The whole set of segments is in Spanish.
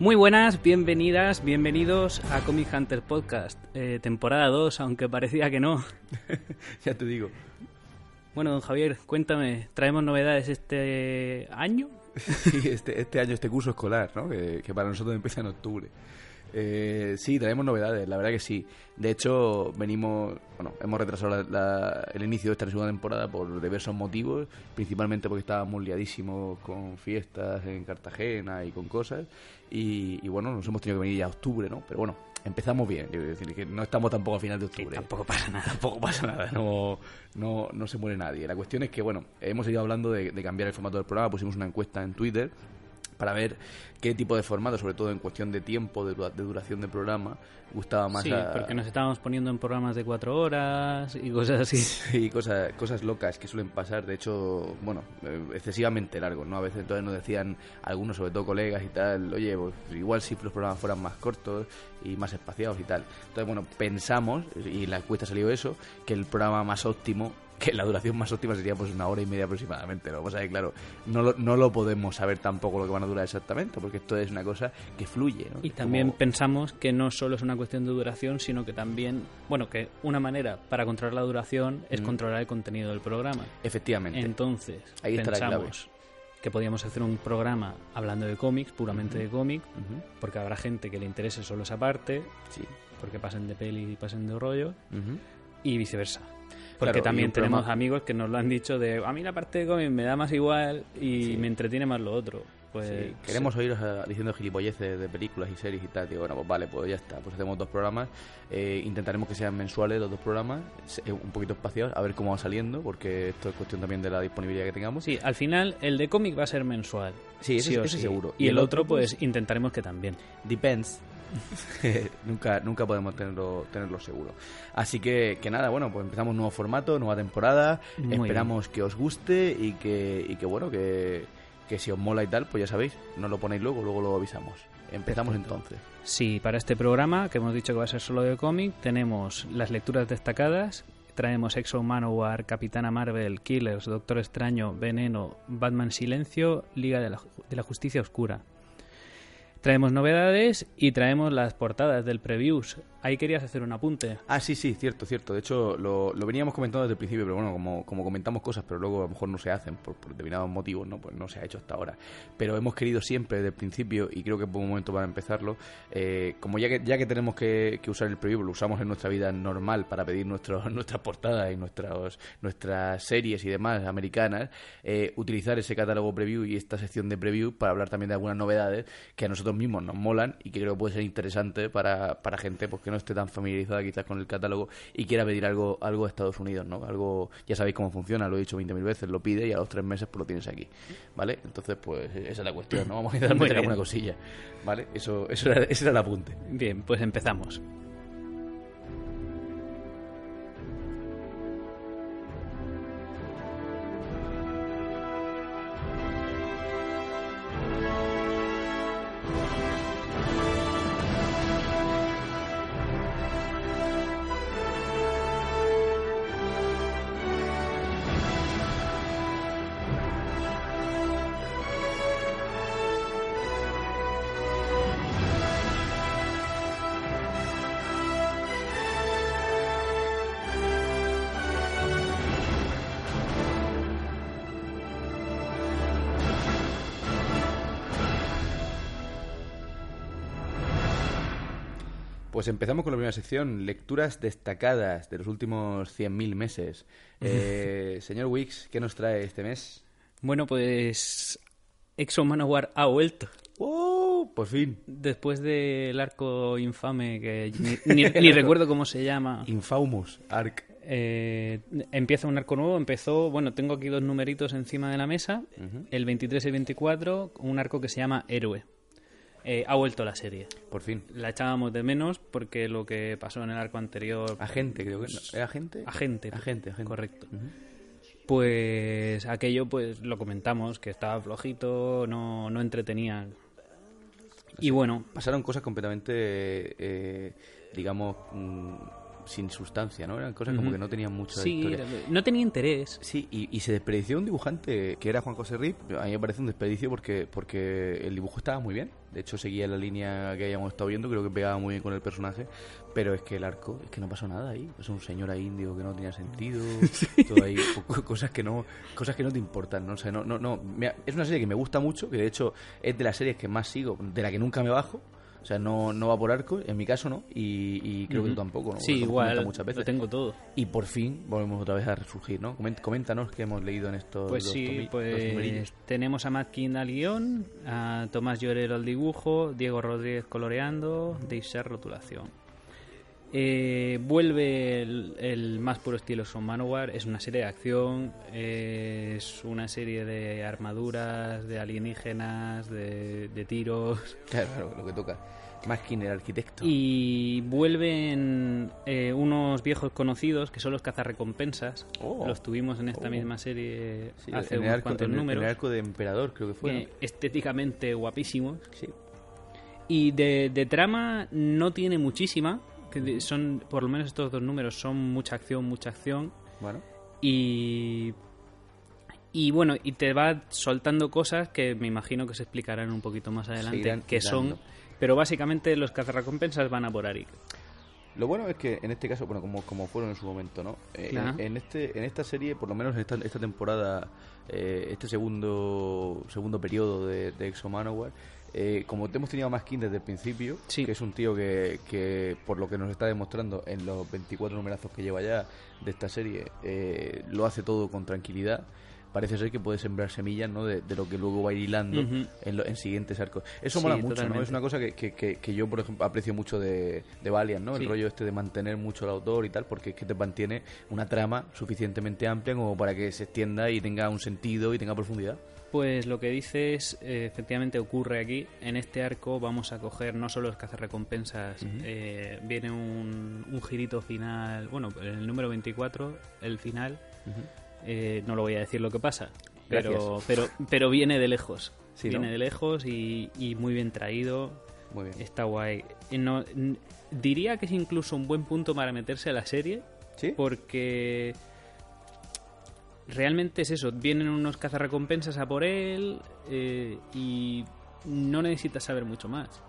Muy buenas, bienvenidas, bienvenidos a Comic Hunter Podcast, eh, temporada 2, aunque parecía que no. ya te digo. Bueno, don Javier, cuéntame, ¿traemos novedades este año? Sí, este, este año, este curso escolar, ¿no? que, que para nosotros empieza en octubre. Eh, sí, traemos novedades, la verdad que sí. De hecho, venimos, bueno, hemos retrasado la- la- el inicio de esta segunda temporada por diversos motivos, principalmente porque estábamos liadísimos con fiestas en Cartagena y con cosas, y, y bueno, nos hemos tenido que venir ya a octubre, ¿no? Pero bueno, empezamos bien, quiero decir, que no estamos tampoco a final de octubre. tampoco pasa nada. Tampoco pasa nada, no, no, no se muere nadie. La cuestión es que, bueno, hemos ido hablando de, de cambiar el formato del programa, pusimos una encuesta en Twitter para ver qué tipo de formato, sobre todo en cuestión de tiempo, de, dura- de duración del programa, gustaba más Sí, a- porque nos estábamos poniendo en programas de cuatro horas y cosas así. y cosas, cosas locas que suelen pasar, de hecho, bueno, eh, excesivamente largos, ¿no? A veces entonces nos decían algunos, sobre todo colegas y tal, oye, pues igual si los programas fueran más cortos y más espaciados y tal. Entonces, bueno, pensamos, y en la encuesta salió eso, que el programa más óptimo, que la duración más óptima sería pues una hora y media aproximadamente. Lo que pasa es que, claro, no lo, no lo podemos saber tampoco lo que van a durar exactamente, porque esto es una cosa que fluye, ¿no? Y también como- pensamos que no solo es una cuestión de duración, sino que también, bueno, que una manera para controlar la duración es Mm. controlar el contenido del programa. Efectivamente. Entonces, Ahí está la clave. pensamos que podíamos hacer un programa hablando de cómics, puramente de cómic, Ujú, porque habrá gente que le interese solo esa parte, Sí. porque pasen de peli y pasen de rollo. Y viceversa. Porque Claro, también tenemos programa- amigos que nos lo han dicho de a mí la parte de cómic me da más igual y Sí. me entretiene más lo otro. Pues Sí, queremos oíros eh, diciendo gilipolleces de películas y series y tal. Digo, bueno, pues vale, pues ya está. Pues hacemos dos programas. Eh, intentaremos que sean mensuales los dos programas, eh, un poquito espaciados, a ver cómo va saliendo, porque esto es cuestión también de la disponibilidad que tengamos. Sí, al final el de cómic va a ser mensual. Sí, ese- ese seguro. Y, el otro, pues, intentaremos que también. Depends. nunca, nunca podemos tenerlo, tenerlo seguro. Así que, que nada, bueno, pues empezamos nuevo formato, nueva temporada. Muy Esperamos que os guste y que, y que bueno, que, que si os mola y tal, pues ya sabéis, no lo ponéis luego, luego lo avisamos. Empezamos entonces. Sí, para este programa, que hemos dicho que va a ser solo de cómic, tenemos las lecturas destacadas. Traemos Exo Manowar, Capitana Marvel, Killers, Doctor Extraño, Veneno, Batman Silencio, Liga de la, de la Justicia Oscura. Traemos novedades y traemos las portadas del previews. Ahí querías hacer un apunte. Ah, sí, sí, cierto, cierto. De hecho, lo, lo veníamos comentando desde el principio, pero bueno, como, como comentamos cosas, pero luego a lo mejor no se hacen por, por determinados motivos, ¿no? Pues no se ha hecho hasta ahora. Pero hemos querido siempre desde el principio, y creo que es buen momento para empezarlo, eh, como ya que, ya que tenemos que, que usar el preview, lo usamos en nuestra vida normal para pedir nuestros nuestras portadas y nuestros, nuestras series y demás americanas, eh, utilizar ese catálogo preview y esta sección de preview para hablar también de algunas novedades que a nosotros mismos nos molan y que creo que puede ser interesante para, para gente pues, que no esté tan familiarizada quizás con el catálogo y quiera pedir algo algo de Estados Unidos, ¿no? Algo, ya sabéis cómo funciona, lo he dicho 20.000 veces, lo pide y a los tres meses pues lo tienes aquí, ¿vale? Entonces, pues esa es la cuestión, ¿no? Vamos a intentar meter alguna cosilla, ¿vale? Eso, eso era, ese era el apunte. Bien, pues empezamos. Pues empezamos con la primera sección, lecturas destacadas de los últimos 100.000 meses. Eh, señor Wix, ¿qué nos trae este mes? Bueno, pues Exo Manowar ha vuelto. ¡Oh! Por fin. Después del arco infame que ni, ni- ni recuerdo cómo se llama. Infamous Arc. Eh, empieza un arco nuevo, empezó, bueno, tengo aquí dos numeritos encima de la mesa, el 23 y el 24, un arco que se llama Héroe. Eh, ha vuelto la serie. Por fin. La echábamos de menos porque lo que pasó en el arco anterior... Agente, creo que no. ¿Era agente? Agente. Agente, agente. Correcto. Pues aquello pues lo comentamos, que estaba flojito, no, no entretenía. Y bueno, Pasaron cosas completamente, eh, digamos, mm, sin sustancia, ¿no? Eran cosas como que no tenían mucha sí, historia. no tenía interés. Sí, y, y se desperdició un dibujante que era Juan José Rip. A mí me parece un desperdicio porque, porque el dibujo estaba muy bien. De hecho, seguía la línea que habíamos estado viendo. Creo que pegaba muy bien con el personaje. Pero es que el arco, es que no pasó nada ahí. Es un señor ahí indio que no tenía sentido. Todo ahí, co- cosas que no cosas que no te importan. No sé, no, no, no. Es una serie que me gusta mucho. Que de hecho es de las series que más sigo, de la que nunca me bajo. O sea, no, no va por arco, en mi caso no, y, y creo que tú tampoco, ¿no? Sí, Lo igual, muchas lo veces. tengo todo. Y por fin volvemos otra vez a resurgir, ¿no? Coméntanos qué hemos leído en estos Pues dos sí, pues tenemos a Matt King al guion, a Tomás Llorero al dibujo, Diego Rodríguez coloreando, Dave Sher rotulación. Eh, vuelve el, el más puro estilo Son Manowar, es una serie de acción, es una serie de armaduras, de alienígenas, de, de tiros. Claro, lo que toca. Más que el arquitecto. Y vuelven eh, unos viejos conocidos que son los cazarrecompensas. Oh. Los tuvimos en esta Oh. misma serie Sí, hace unos arco, cuantos en números. el arco de Emperador, creo que fue. ¿no? estéticamente guapísimos. Sí. Y de, de trama no tiene muchísima. Que son, por lo menos estos dos números son mucha acción, mucha acción. Bueno, Y. Y bueno, y te va soltando cosas que me imagino que se explicarán un poquito más adelante. que son. Pero básicamente los cazarrecompensas van a por Arik. lo bueno es que en este caso, bueno, como, como fueron en su momento, ¿no? Eh, Claro. en, en este, en esta serie, por lo menos en esta, esta temporada, eh, este segundo segundo periodo de, de Exo Manowar, eh, como te hemos tenido a Maskin desde el principio, Sí. que es un tío que, que, por lo que nos está demostrando en los 24 numerazos que lleva ya de esta serie, eh, lo hace todo con tranquilidad. Parece ser que puede sembrar semillas ¿no? de, de lo que luego va a ir hilando en, lo- en siguientes arcos. Eso Sí, mola mucho, ¿no? Es una cosa que, que, que, yo, por ejemplo, aprecio mucho de, de Valiant, ¿no? El rollo este de mantener mucho al autor y tal, porque es que te mantiene una trama suficientemente amplia como para que se extienda y tenga un sentido y tenga profundidad. Pues lo que dices eh, efectivamente ocurre aquí. En este arco vamos a coger no solo los cazarrecompensas, eh, viene un, un girito final, bueno, en el número 24, el final, eh, no lo voy a decir lo que pasa, pero, pero, pero viene de lejos. Sí, viene ¿no? de lejos y, y muy bien traído, Muy bien. está guay. No, diría que es incluso un buen punto para meterse a la serie, ¿Sí? porque realmente es eso, vienen unos cazarrecompensas a por él eh, y no necesitas saber mucho más.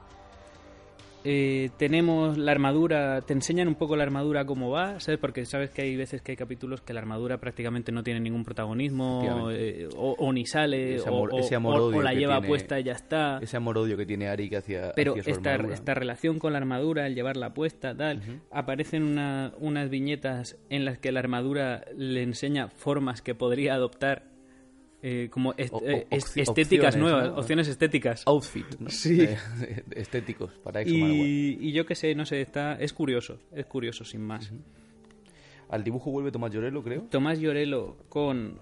Eh, tenemos la armadura, te enseñan un poco la armadura cómo va, ¿sabes? Porque sabes que hay veces que hay capítulos que la armadura prácticamente no tiene ningún protagonismo eh, o, o ni sale Ese o- amor- o, ese o- amor-odio o la lleva tiene- puesta y ya está. Ese amor-odio que tiene Arik hacia, Pero hacia su esta, armadura. esta relación con la armadura, el llevarla puesta, tal, aparecen una- unas viñetas en las que la armadura le enseña formas que podría adoptar eh, como est- O- o- eh, est- estéticas opciones, nuevas, ¿no? opciones estéticas. Outfit, ¿no? Sí. Eh, estéticos para Exo. Y, y yo qué sé, no sé, está, es curioso, es curioso sin más. Al dibujo vuelve Tomás Llorelo, creo. Tomás Llorelo con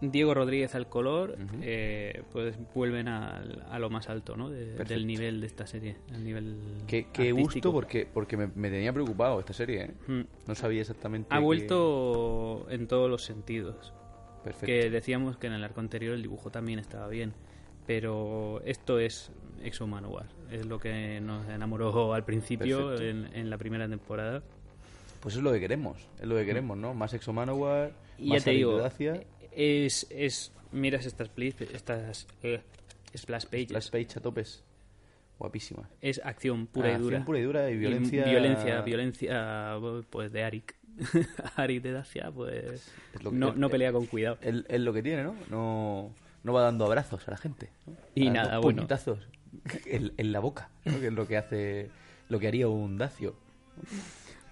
Diego Rodríguez al color, eh, pues vuelven a, lo más alto ¿no? de- del nivel de esta serie, el nivel Qué, gusto, porque, porque me, me tenía preocupado esta serie, ¿eh? Mm. No sabía exactamente. Ha vuelto en todos los sentidos. Perfecto. Que decíamos que en el arco anterior el dibujo también estaba bien. Pero esto es Exo Manowar. Es lo que nos enamoró al principio, en, en la primera temporada. Pues es lo que queremos, es lo que queremos, ¿no? Más Exo Manowar, Y más ya te digo, es, es miras estas, estas eh, splash pages. las page a topes. Guapísimas. Es acción pura Ah, y acción dura. pura y dura y violencia- violencia, violencia, pues de Arik. Arik de Dacia, pues no, no pelea con cuidado. Es, es lo que tiene, ¿no? No, no va dando abrazos a la gente. ¿no? Y nada, bueno. puñetazos en, en la boca, ¿no? Que es lo que hace lo que haría un Dacio.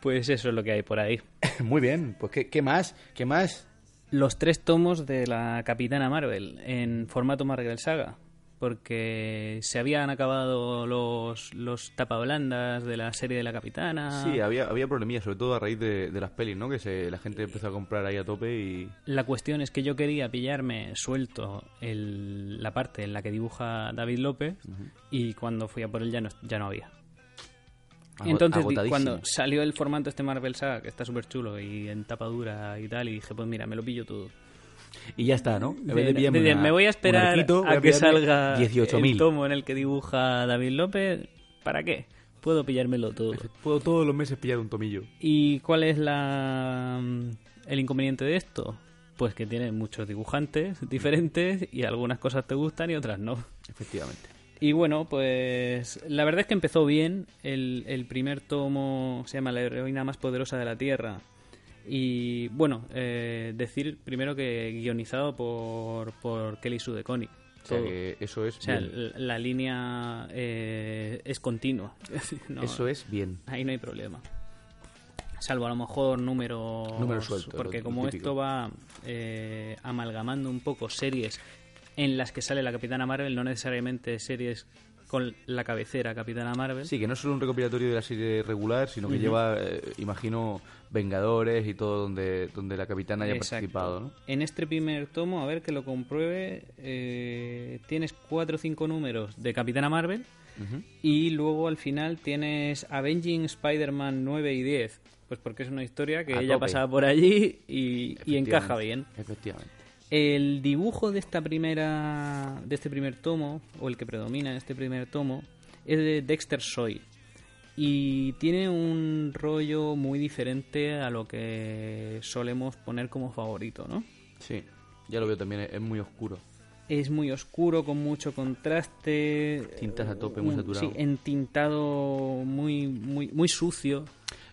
Pues eso es lo que hay por ahí. Muy bien, pues ¿qué, qué más? ¿Qué más? Los tres tomos de la Capitana Marvel en formato Marvel Saga. Porque se habían acabado los, los tapablandas de la serie de la Capitana. Sí, había, había problemillas, sobre todo a raíz de, de las pelis, ¿no? Que se, la gente empezó a comprar ahí a tope y... La cuestión es que yo quería pillarme suelto el, la parte en la que dibuja David López y cuando fui a por él ya no, ya no había. Entonces, cuando salió el formato este Marvel Saga, que está súper chulo y en tapa dura y tal, y dije, pues mira, me lo pillo todo. Y ya está, ¿no? En vez de De- pillarme de- una- me voy a esperar arquito, a que salga 18.000. el tomo en el que dibuja David López. ¿Para qué? Puedo pillármelo todo. Puedo todos los meses pillar un tomillo. ¿Y cuál es la mm, el inconveniente de esto? Pues que tiene muchos dibujantes diferentes y algunas cosas te gustan y otras no. Efectivamente. Y bueno, pues la verdad es que empezó bien. El, el primer tomo se llama La heroína más poderosa de la Tierra. Y bueno, eh, decir primero que guionizado por, por Kelly Sue DeConnick. O sea que eso es O sea, bien. la, la línea eh, es continua. No, Eso es bien. Ahí no hay problema. Salvo a lo mejor números. Números sueltos, Porque como típico. esto va eh, amalgamando un poco series en las que sale la Capitana Marvel, no necesariamente series con la cabecera Capitana Marvel. Sí, que no es solo un recopilatorio de la serie regular, sino que lleva, eh, imagino, Vengadores y todo donde, donde la capitana haya Exacto. participado, ¿no? En este primer tomo, a ver que lo compruebe, eh, tienes cuatro o cinco números de Capitana Marvel y luego al final tienes Avenging Spider-Man 9 y 10. Pues porque es una historia que A ella tope. pasaba por allí y, y encaja bien. Efectivamente. El dibujo de esta primera de este primer tomo o el que predomina en este primer tomo es de Dexter Soy y tiene un rollo muy diferente a lo que solemos poner como favorito, ¿no? Sí, ya lo veo también, es- muy oscuro. Es muy oscuro, con mucho contraste. Tintas a tope, muy saturado. Sí, entintado muy, muy, muy sucio.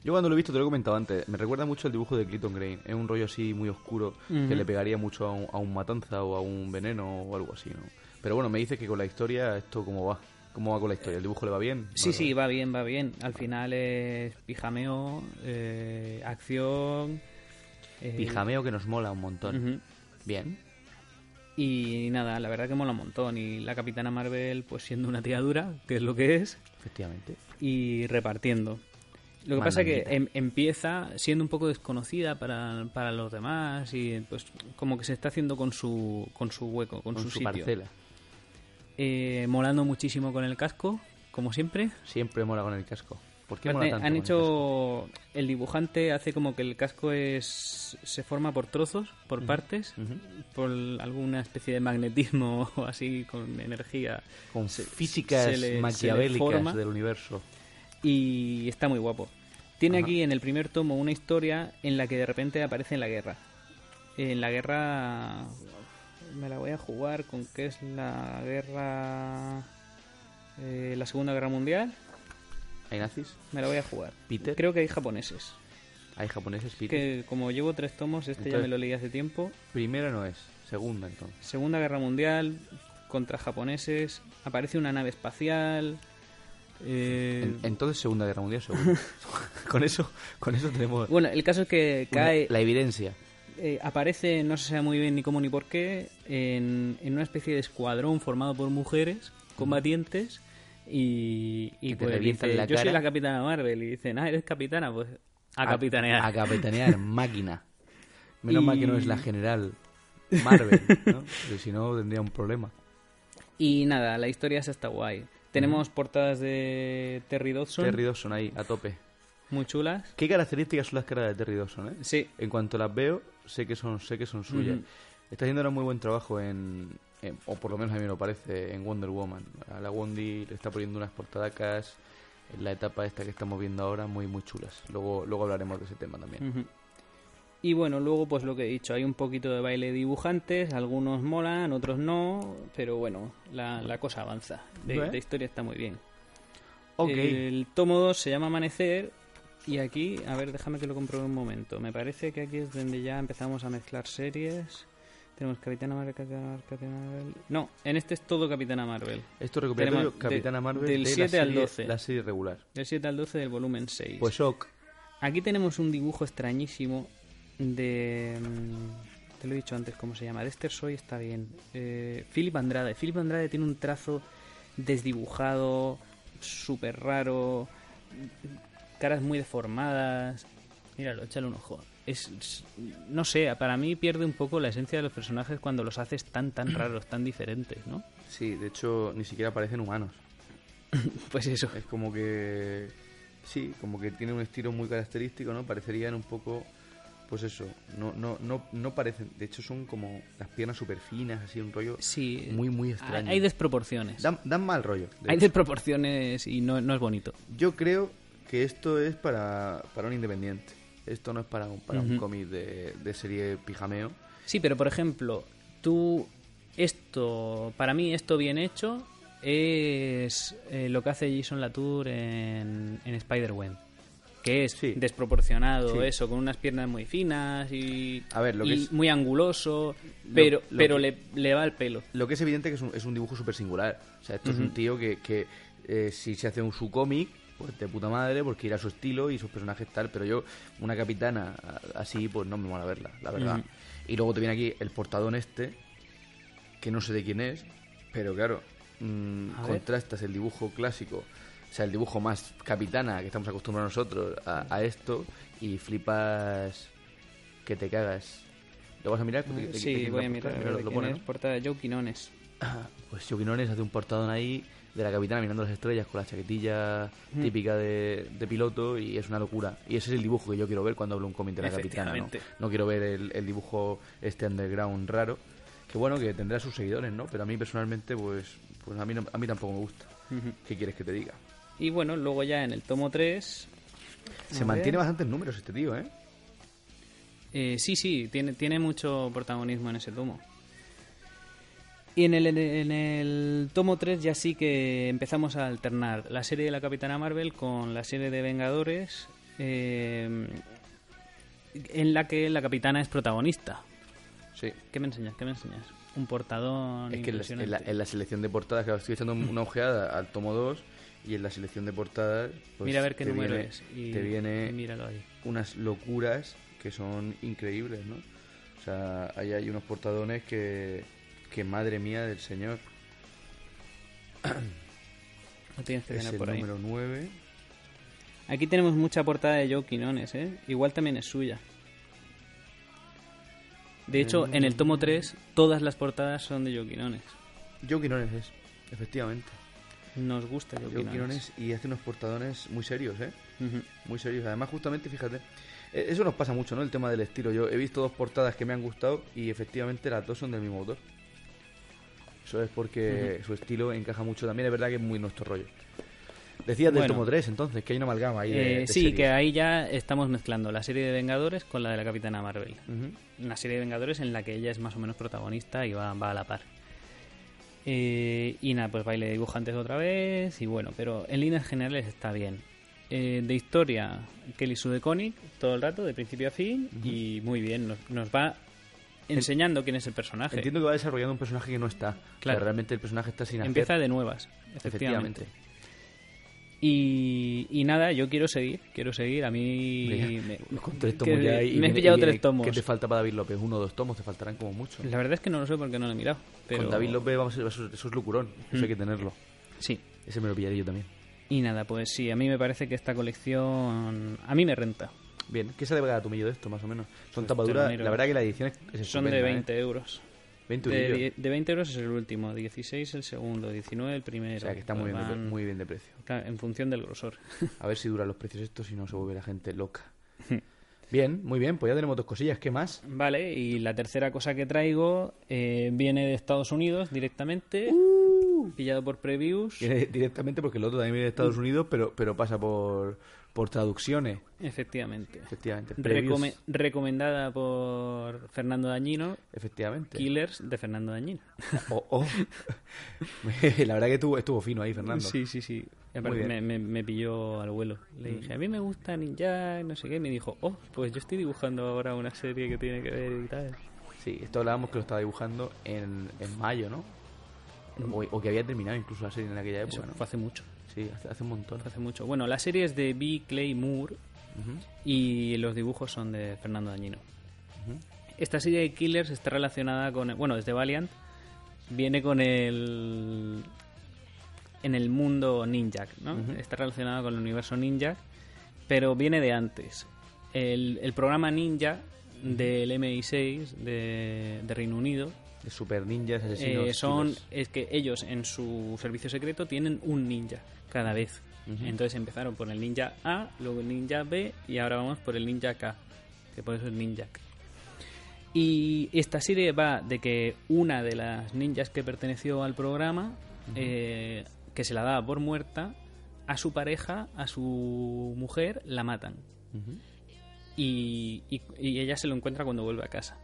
Yo cuando lo he visto, te lo he comentado antes, me recuerda mucho el dibujo de Clinton Grain. Es un rollo así muy oscuro que le pegaría mucho a un, a un matanza o a un veneno o algo así, ¿no? Pero bueno, me dices que con la historia, ¿esto cómo va? ¿Cómo va con la historia? ¿El dibujo le va bien? Sí, Vale, sí, va bien, va bien. Al final es pijameo, eh, acción. eh, Pijameo que nos mola un montón. Bien. Y nada, la verdad que mola un montón. Y la Capitana Marvel, pues siendo una tía dura, que es lo que es, Efectivamente. y repartiendo. Lo que pasa es que em- empieza siendo un poco desconocida para, para los demás y pues como que se está haciendo con su, con su hueco, con, Con su, su sitio. parcela. Eh, molando muchísimo con el casco, como siempre. Siempre mola con el casco. ¿Por qué mola tanto han el hecho el dibujante hace como que el casco es se forma por trozos, por partes, por alguna especie de magnetismo o así con energía Con se- físicas se le- maquiavélicas del universo. Y está muy guapo. Tiene Ajá. aquí en el primer tomo una historia en la que de repente aparece en la guerra. En la guerra me la voy a jugar con qué es la guerra eh, la Segunda Guerra Mundial. ¿Hay nazis? Me la voy a jugar. ¿Peter? Creo que hay japoneses. ¿Hay japoneses? Peter? Que como llevo tres tomos, este ya me lo leí hace tiempo. Primera no es, segunda entonces. Segunda Guerra Mundial contra japoneses. Aparece una nave espacial. Eh, En- entonces Segunda Guerra Mundial, segunda. con eso, con eso tenemos Bueno, el caso es que una- cae, la evidencia. eh, aparece, no se sabe muy bien ni cómo ni por qué, en, en una especie de escuadrón formado por mujeres combatientes y, y pues revientan dice, la yo soy cara". la capitana Marvel y dicen, ah, eres capitana, pues a, capitanear. A, capitanear, máquina. Menos mal que no es la general Marvel, ¿no? Porque si no tendría un problema. Y nada, la historia esa está guay. Tenemos portadas de Terry Dodson, Terry Dawson ahí, a tope. muy chulas. ¿Qué características son las caras de Terry Dawson, eh? Sí, En cuanto las veo, sé que son, sé que son suyas. Está haciendo ahora muy buen trabajo en, en- o por lo menos a mí me lo parece, en Wonder Woman. A la Wondi le está poniendo unas portadacas en la etapa esta que estamos viendo ahora muy muy chulas. Luego luego hablaremos de ese tema también. Y bueno, luego pues lo que he dicho, hay un poquito de baile de dibujantes, algunos molan, otros no, pero bueno, la, la cosa avanza. De, historia está muy bien. Ok. El tomo 2 se llama Amanecer y aquí, a ver, déjame que lo compruebe un momento. Me parece que aquí es donde ya empezamos a mezclar series. Tenemos Capitana Marvel, Capitana Marvel, Capitana Marvel. No, en este es todo Capitana Marvel. Esto es recopilatorio Tenemos de- Capitana Marvel del de la 7 al serie- 12. La serie regular. Del 7 al 12 del volumen 6. Pues shock. Aquí tenemos un dibujo extrañísimo de... mm, Te lo he dicho antes, ¿cómo se llama? Dexter Soy está bien. Eh, Philip Andrade. Philip Andrade tiene un trazo desdibujado, súper raro, caras muy deformadas. Míralo, échale un ojo. Es, es- no sé, para mí pierde un poco la esencia de los personajes cuando los haces tan, tan raros, tan diferentes, ¿no? Sí, de hecho ni siquiera parecen humanos. Pues eso. Es como que... Sí, como que tiene un estilo muy característico, ¿no? Parecerían un poco... Pues eso, no, no, no, no parecen... De hecho son como las piernas súper finas, así un rollo Sí. muy, muy extraño. Hay desproporciones. Dan, dan mal rollo. de Hay hecho. desproporciones y no, no es bonito. Yo creo que esto es para, para un independiente. Esto no es para un, para un cómic de, de serie pijameo. Sí, pero por ejemplo, tú, esto, para mí esto bien hecho es eh, lo que hace Jason Latour en, en Spider-Man. Que es Sí. desproporcionado, Sí. eso, con unas piernas muy finas y, A ver, lo que y es- muy anguloso, pero, lo pero que- le, le va el pelo. Lo que es evidente que es un, es un dibujo súper singular. O sea, esto es un tío que, que eh, si se hace un su cómic, pues de puta madre, porque irá a su estilo y sus personajes tal. Pero yo, una capitana así, pues no me mola verla, la verdad. Y luego te viene aquí el portadón este, que no sé de quién es, pero claro, mm, ver. contrastas el dibujo clásico, o sea, el dibujo más capitana que estamos acostumbrados nosotros a, a esto, y flipas que te cagas. ¿Lo vas a mirar? ¿De- de- de Sí, voy a mirar. Mira, lo- lo pone, es, ¿no? portada de Joe Quinones. Pues Joe Quinones hace un portadón ahí de la capitana mirando las estrellas con la chaquetilla Mm. típica de, de piloto y es una locura. Y ese es el dibujo que yo quiero ver cuando hablo un cómic de la capitana. ¿no? No quiero ver el, el dibujo este underground raro. Que bueno, que tendrá sus seguidores, ¿no? Pero a mí personalmente, pues, pues a, mí no- a mí tampoco me gusta. ¿Qué quieres que te diga? Y bueno, luego ya en el tomo 3... Se mantiene bastantes números este tío, ¿eh? Eh, sí, sí, tiene, tiene mucho protagonismo en ese tomo. Y en el, en el tomo 3 ya sí que empezamos a alternar la serie de la Capitana Marvel con la serie de Vengadores, eh, en la que la Capitana es protagonista. Sí. ¿Qué me enseñas? ¿Qué me enseñas? Un portadón Es que en la, en, selección de portadas, claro, estoy echando una ojeada al tomo 2 y en la selección de portadas. Pues Mira a ver qué te número viene- es. Y, te viene y míralo ahí. unas locuras que son increíbles, ¿no? O sea, ahí hay unos portadones que, que madre mía del señor. Lo tienes que Es el por ahí. número 9. Aquí tenemos mucha portada de Joe Quinones, ¿eh? Igual también es suya. De hecho, en el tomo 3, todas las portadas son de Joe Quinones. Joe Quinones es, efectivamente. Nos gusta Joe, Joe Quinones. Quinones y hace unos portadones muy serios, ¿eh? Muy serios. Además, justamente, fíjate, eh, eso nos pasa mucho, ¿no? El tema del estilo. Yo he visto dos portadas que me han gustado y efectivamente las dos son del mismo autor. Eso es porque su estilo encaja mucho también. Es verdad que es muy nuestro rollo. Decías del Bueno. tomo 3, entonces, que hay una amalgama ahí. de- Eh, de sí, series. que ahí ya estamos mezclando la serie de Vengadores con la de la Capitana Marvel. Una serie de Vengadores en la que ella es más o menos protagonista y va, va a la par. Eh, y nada, pues baile de dibujantes otra vez y bueno, pero en líneas generales está bien. Eh, de historia, Kelly Sue Connick todo el rato, de principio a fin, y muy bien, nos, nos va enseñando quién es el personaje. Entiendo que va desarrollando un personaje que no está. Claro. Realmente el personaje está sin hacer. Empieza de nuevas, efectivamente. Efectivamente. Y, y nada, yo quiero seguir, quiero seguir. A mí me, Con tres que tomos ya. y me he pillado y tres tomos. ¿Qué te falta para David López? Uno o dos tomos, te faltarán como mucho. La verdad es que no lo sé porque no lo he mirado. Pero... Con David López, vamos eso, eso es locurón. Eso Mm. hay que tenerlo. Sí. Ese me lo pillaré yo también. Y nada, pues sí, a mí me parece que esta colección a mí me renta. Bien, ¿qué sale cada tomillo de esto, más o menos? Son Pues tapaduras, la verdad que la edición es, Son de estupenda, 20 ¿eh? euros. 20 De, de 20 euros es el último, 16 el segundo, 19 el primero. O sea, que está muy bien, de, muy bien de precio. En función del grosor. A ver si duran los precios estos y no se vuelve la gente loca. Bien, muy bien, pues ya tenemos dos cosillas. ¿Qué más? Vale, y la tercera cosa que traigo eh, viene de Estados Unidos directamente, pillado por previews. Viene directamente porque el otro también viene de Estados Unidos, pero, pero pasa por, por traducciones. Efectivamente. Efectivamente. Recomendada por Fernando Dañino, Efectivamente. Killers de Fernando Dañino. Oh, oh. la verdad que estuvo, estuvo fino ahí, Fernando. Sí, sí, sí. Me, me, me pilló al vuelo. Le Mm. dije, a mí me gusta Ninja, no sé qué. Y me dijo, oh, pues yo estoy dibujando ahora una serie que tiene que ver y tal. Sí, esto hablábamos que lo estaba dibujando en, en mayo, ¿no? O, o que había terminado incluso la serie en aquella época, Eso ¿no? fue hace mucho. Sí, hace, hace un montón. Hace mucho. Bueno, la serie es de B. Clay Moore y los dibujos son de Fernando Dañino. Esta serie de Killers está relacionada con... Bueno, desde Valiant. Viene con el... En el mundo Ninja, ¿no? Está relacionada con el universo Ninja, pero viene de antes. El, el programa Ninja del MI6 de, de Reino Unido De super ninjas, asesinos. eh, son killers. es que ellos en su servicio secreto tienen un ninja cada vez. Entonces empezaron por el ninja A, luego el ninja B y ahora vamos por el ninja K, que por eso es ninja. Y esta serie va de que una de las ninjas que perteneció al programa, eh, que se la daba por muerta, a su pareja, a su mujer, la matan. Y, y- y ella se lo encuentra cuando vuelve a casa,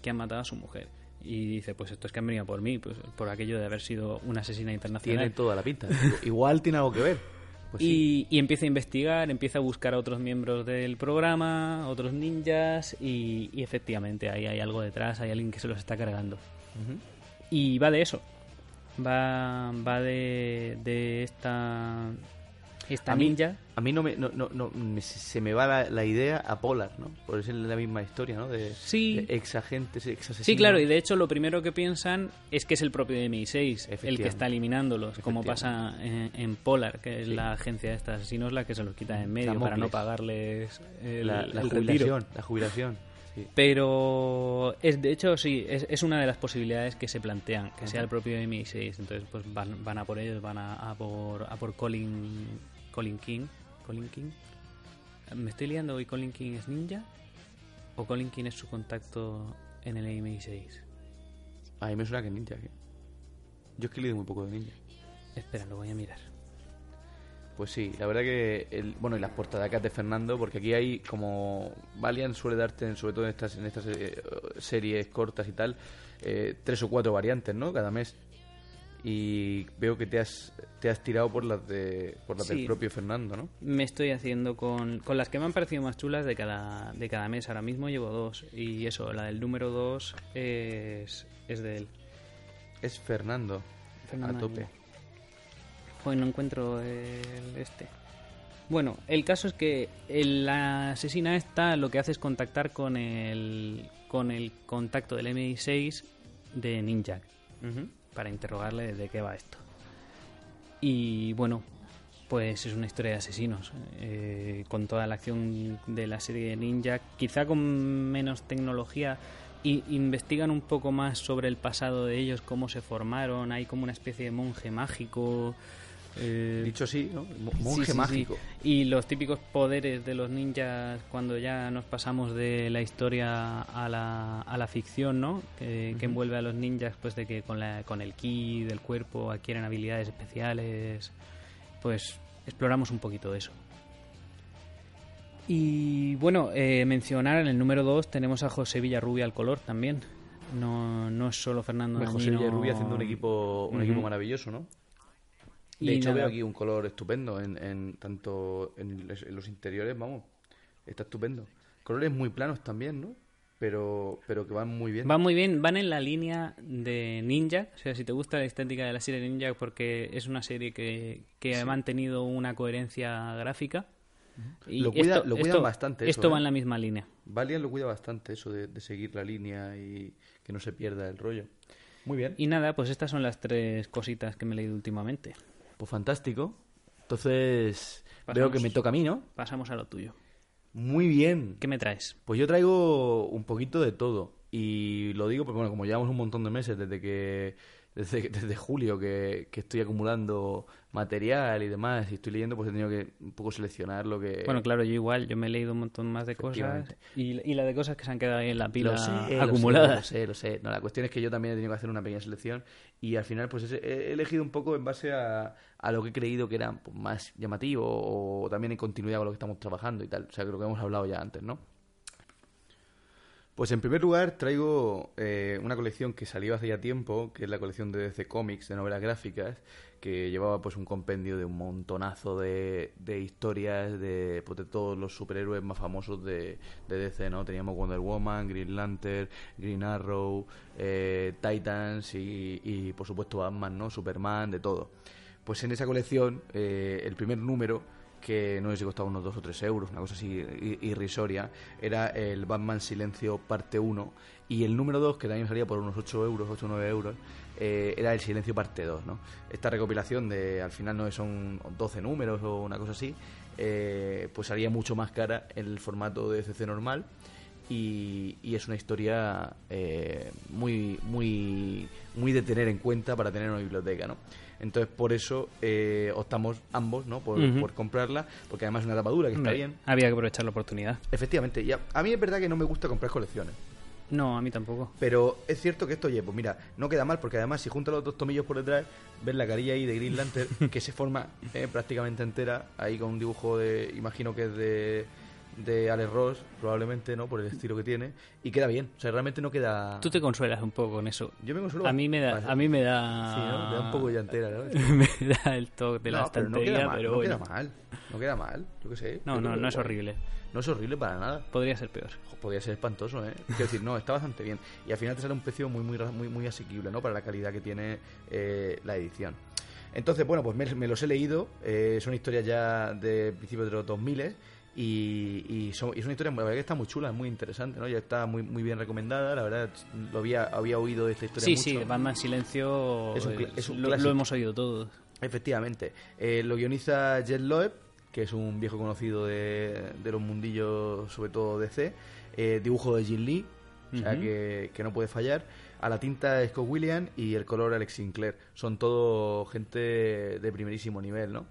que han matado a su mujer. Y dice, pues esto es que han venido por mí, pues por aquello de haber sido una asesina internacional. Tiene toda la pinta. Igual tiene algo que ver. Pues sí. y, y empieza a investigar, empieza a buscar a otros miembros del programa, otros ninjas, y, y efectivamente ahí hay algo detrás, hay alguien que se los está cargando. Y va de eso. Va, va de, de esta, A mí- ninja. A mí no me, no, no, no, me- se me va la, la idea a Polar, ¿no? Por eso es la misma historia, ¿no? De, Sí. de ex agentes, ex asesinos. Sí, claro, y de hecho lo primero que piensan es que es el propio MI6 el que está eliminándolos, como pasa en, en Polar, que es Sí. la agencia de estos asesinos la que se los quita en medio para no pagarles el, la, la el retiro. jubilación, la jubilación. Sí. Pero es de hecho sí, es, es una de las posibilidades que se plantean, que sea el propio MI6. Entonces pues van, van a por ellos, van a, a por a por Colin Colin King, Colin King. ¿Me estoy liando hoy? ¿Colin King es ninja? ¿O Colin King es su contacto en el MI6? A mí me suena que es ninja. ¿qué? Yo es que he leído muy poco de ninja. Espera, lo voy a mirar. Pues sí, la verdad que, el, bueno, y las portadacas de Fernando, porque aquí hay como Valiant suele darte, sobre todo en estas, en estas eh, series cortas y tal, eh, tres o cuatro variantes, ¿no? Cada mes. Y veo que te has, te has tirado por las, de, por las Sí. del propio Fernando, ¿no? Me estoy haciendo con, con las que me han parecido más chulas de cada, de cada mes. Ahora mismo llevo dos. Y eso, la del número dos es, es de él. Es Fernando, Fernando a tope. Joder, no encuentro el este. Bueno, el caso es que el- la asesina esta lo que hace es contactar con el con el contacto del MI6 de Ninja para interrogarle de qué va esto. Y bueno, pues es una historia de asesinos, eh, con toda la acción de la serie de Ninja, quizá con menos tecnología, y investigan un poco más sobre el pasado de ellos, cómo se formaron, hay como una especie de monje mágico. Eh, Dicho así, ¿no? Monje sí, sí. mágico. Y los típicos poderes de los ninjas cuando ya nos pasamos de la historia a la, a la ficción, ¿no? Que, que envuelve a los ninjas, pues de que con, la, con el ki del cuerpo adquieren habilidades especiales. Pues exploramos un poquito eso. Y bueno, eh, mencionar en el número 2 tenemos a José Villarrubia al color también. No, no es solo Fernando Hombre, José. Villarrubia haciendo un equipo, un equipo maravilloso, ¿no? Y De hecho, nada. veo aquí un color estupendo, en, en tanto en, los interiores, vamos, está estupendo. Colores muy planos también, ¿no? Pero, pero que van muy bien. Van muy bien, van en la línea de Ninja. O sea, si te gusta la estética de la serie Ninja, porque es una serie que, que ha mantenido una coherencia gráfica. Y Lo cuida- esto, lo cuidan esto- bastante Esto va ¿eh? en la misma línea. Valiant lo cuida bastante, eso de, de seguir la línea y que no se pierda el rollo. Muy bien. Y nada, pues estas son las tres cositas que me he leído últimamente. Pues fantástico. Entonces, Pasamos. veo que me toca a mí, ¿no? Pasamos a lo tuyo. Muy bien. ¿Qué me traes? Pues yo traigo un poquito de todo. Y lo digo porque, bueno, como llevamos un montón de meses desde que. Desde, desde julio que, que estoy acumulando material y demás y estoy leyendo, pues he tenido que un poco seleccionar lo que. Bueno, claro, yo igual, yo me he leído un montón más de cosas. Y, y la de cosas que se han quedado ahí en la pila Lo sé, lo sé, Lo acumuladas. sé, lo sé. No, la cuestión es que yo también he tenido que hacer una pequeña selección y al final pues he elegido un poco en base a, a lo que he creído que era pues, más llamativo o también en continuidad con lo que estamos trabajando y tal. O sea, lo que hemos hablado ya antes, ¿no? Pues en primer lugar traigo eh, una colección que salió hace ya tiempo, que es la colección de DC Comics, de novelas gráficas, que llevaba pues un compendio de un montonazo de, de historias de, pues, de todos los superhéroes más famosos de, de DC, ¿no? Teníamos Wonder Woman, Green Lantern, Green Arrow, eh, Titans y, y, por supuesto Batman, ¿no? Superman, de todo. Pues en esa colección, eh, el primer número que no sé si costaba unos 2 o 3 euros, una cosa así irrisoria, era el Batman Silencio parte 1 y el número 2, que también salía por unos 8 euros, 8 o 9 euros, eh, era el Silencio parte 2. ¿no? Esta recopilación de, al final no son 12 números o una cosa así, eh, pues salía mucho más cara en el formato de CC normal y, y es una historia eh, muy, muy, muy de tener en cuenta para tener una biblioteca, ¿no? Entonces, por eso eh, optamos ambos, ¿no? Por, comprarla, porque además es una tapadura que está Hombre, bien. Había que aprovechar la oportunidad. Efectivamente, y a, a mí es verdad que no me gusta comprar colecciones. No, a mí tampoco. Pero es cierto que esto, oye, pues mira, no queda mal, porque además si juntas los dos tomillos por detrás, ves la carilla ahí de Green Lantern, que se forma eh, prácticamente entera, ahí con un dibujo de, imagino que es de, de Alex Ross, probablemente, ¿no? Por el estilo que tiene, y queda bien, o sea, realmente no queda... Tú te consuelas un poco con eso. Yo me consuelo A mí me da, a mí me da, Sí, ¿no? Me da un poco llantera, ¿no? me da el toque de la No, pero no estantería, queda mal, pero no queda mal, no queda mal, yo qué sé. No, no, no es horrible. No es horrible para nada. Podría ser peor. Podría ser espantoso, ¿eh? Quiero decir, no, está bastante bien. Y al final te sale un precio muy, muy, muy, muy asequible, ¿no? Para la calidad que tiene eh, la edición. Entonces, bueno, pues me, me los he leído. eh, son historias ya de principios de los 2000 y, y, son, y es una historia, la verdad que está muy chula, es muy interesante, ¿no? Ya está muy, muy bien recomendada, la verdad, lo había, había oído de esta historia Sí, mucho. sí, Batman Silencio Es un eh, es un lo, hemos oído todos. Efectivamente. Eh, lo guioniza Jet Loeb, que es un viejo conocido de, de los mundillos, sobre todo DC. Eh, dibujo de Jim Lee, o sea que, que no puede fallar. A la tinta Scott Williams y el color Alex Sinclair. Son todo gente de primerísimo nivel, ¿no?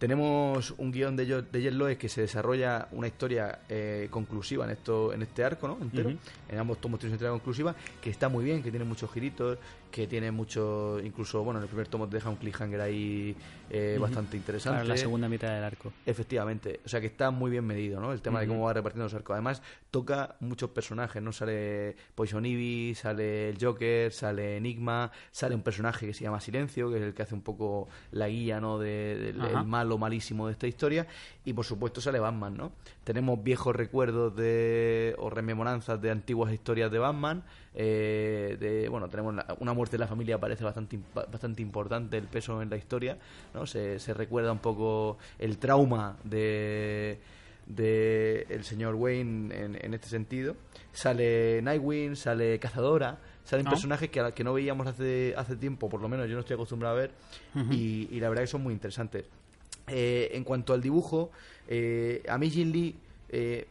Tenemos un guion de, Jo- de Jet que se desarrolla una historia eh, conclusiva en esto en este arco, ¿no? Entero. En ambos tomos tiene una historia conclusiva que está muy bien, que tiene muchos giritos, que tiene mucho, incluso, bueno, en el primer tomo te deja un cliffhanger ahí eh, bastante interesante. Para la segunda mitad del arco. Efectivamente, o sea que está muy bien medido, ¿no? El tema de cómo va repartiendo los arcos. Además, toca muchos personajes, ¿no? Sale Poison Ivy, sale el Joker, sale Enigma, sale un personaje que se llama Silencio, que es el que hace un poco la guía, ¿no? De, del Ajá. el malo malísimo de esta historia. Y por supuesto sale Batman, ¿no? Tenemos viejos recuerdos de o rememoranzas de antiguas historias de Batman. eh, de, bueno, tenemos la- una muerte de la familia parece bastante bastante importante el peso en la historia, ¿no? Se, se recuerda un poco el trauma de de el señor Wayne en, en este sentido. Sale Nightwing, sale Cazadora, salen personajes que, a- que no veíamos hace, hace tiempo, por lo menos yo no estoy acostumbrado a ver, y la verdad que son muy interesantes. Eh, en cuanto al dibujo, eh, a mí Jin Lee eh,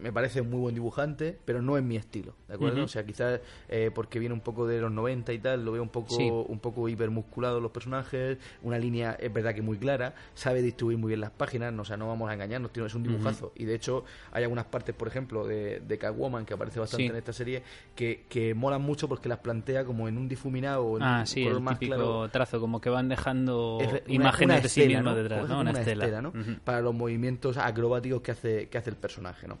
me parece un muy buen dibujante, pero no es mi estilo, ¿de acuerdo? O sea, quizás eh, porque viene un poco de los 90 y tal, lo veo un poco, Sí. un poco hipermusculado los personajes, una línea es verdad que muy clara, sabe distribuir muy bien las páginas, no, o sea, no vamos a engañarnos, tío, es un dibujazo. Y de hecho, hay algunas partes, por ejemplo, de, de Catwoman, que aparece bastante Sí. en esta serie, que, que molan mucho porque las plantea como en un difuminado o en Ah, un sí, color el más claro. trazo, como que van dejando una- imágenes una de sí mismo ¿no? detrás, ¿no? Una, estela. estela, ¿no? Para los movimientos acrobáticos que hace, que hace el personaje, ¿no?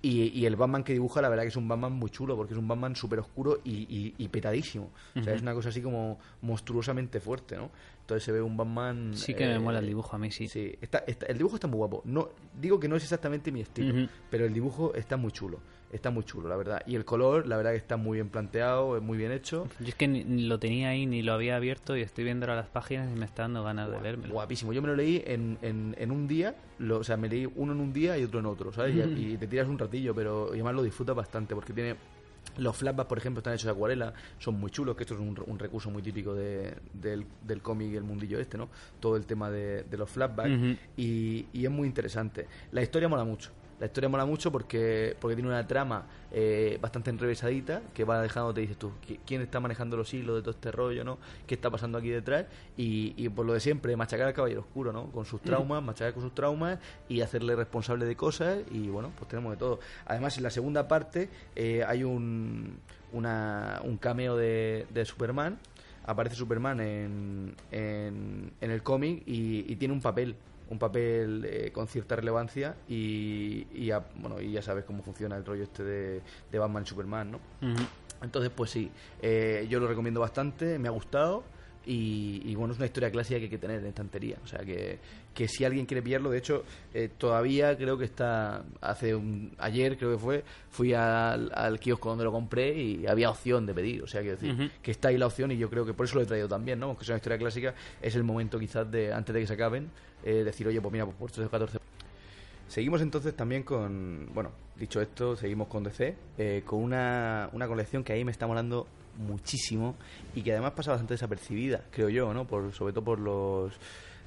Y, y el Batman que dibuja, la verdad que es un Batman muy chulo, porque es un Batman súper oscuro y, y- y petadísimo. O sea, es una cosa así como monstruosamente fuerte, ¿no? Entonces se ve un Batman... Sí que me eh, mola el dibujo a mí, sí. Sí, está, está- el dibujo está muy guapo. No, digo que no es exactamente mi estilo, pero el dibujo está muy chulo. Está muy chulo, la verdad. Y el color, la verdad que está muy bien planteado, es muy bien hecho. Yo es que ni, ni lo tenía ahí, ni lo había abierto y estoy viendo ahora las páginas y me está dando ganas de leérmelo. Guapísimo. Yo me lo leí en, en, en un día, lo, o sea, me leí uno en un día y otro en otro, ¿sabes? Y- y, te tiras un ratillo, pero y además lo disfrutas bastante porque tiene. Los flashbacks, por ejemplo, están hechos de acuarela, son muy chulos, que esto es un, un recurso muy típico de- del, del cómic y el mundillo este, ¿no? Todo el tema de, de los flashbacks. Y, y es muy interesante. La historia mola mucho. La historia mola mucho porque, porque tiene una trama eh, bastante enrevesadita que va dejando, te dices tú, ¿qui- ¿quién está manejando los hilos de todo este rollo, no? ¿Qué está pasando aquí detrás? Y, y por lo de siempre, machacar al caballero oscuro, ¿no? Con sus traumas, machacar con sus traumas y hacerle responsable de cosas y bueno, pues tenemos de todo. Además, en la segunda parte eh, hay un, una, un cameo de, de Superman aparece Superman en, en, en el cómic y, y tiene un papel un papel eh, con cierta relevancia y, y ya, bueno, y ya sabes cómo funciona el rollo este de, de Batman y Superman, ¿no? Entonces, pues sí, eh, yo lo recomiendo bastante, me ha gustado y, bueno, es una historia clásica que hay que tener en estantería. O sea, que, que si alguien quiere pillarlo, de hecho, eh, todavía creo que está, hace un, ayer creo que fue, fui al, al kiosco donde lo compré y había opción de pedir. O sea, quiero decir, que está ahí la opción y yo creo que por eso lo he traído también, ¿no? Porque es una historia clásica, es el momento quizás de, antes de que se acaben, eh, decir, oye, pues mira, pues por estos 14 Seguimos entonces también con, bueno, dicho esto, seguimos con DC, eh, con una, una colección que ahí me está molando muchísimo y que además pasa bastante desapercibida, creo yo, ¿no? Por, sobre todo por los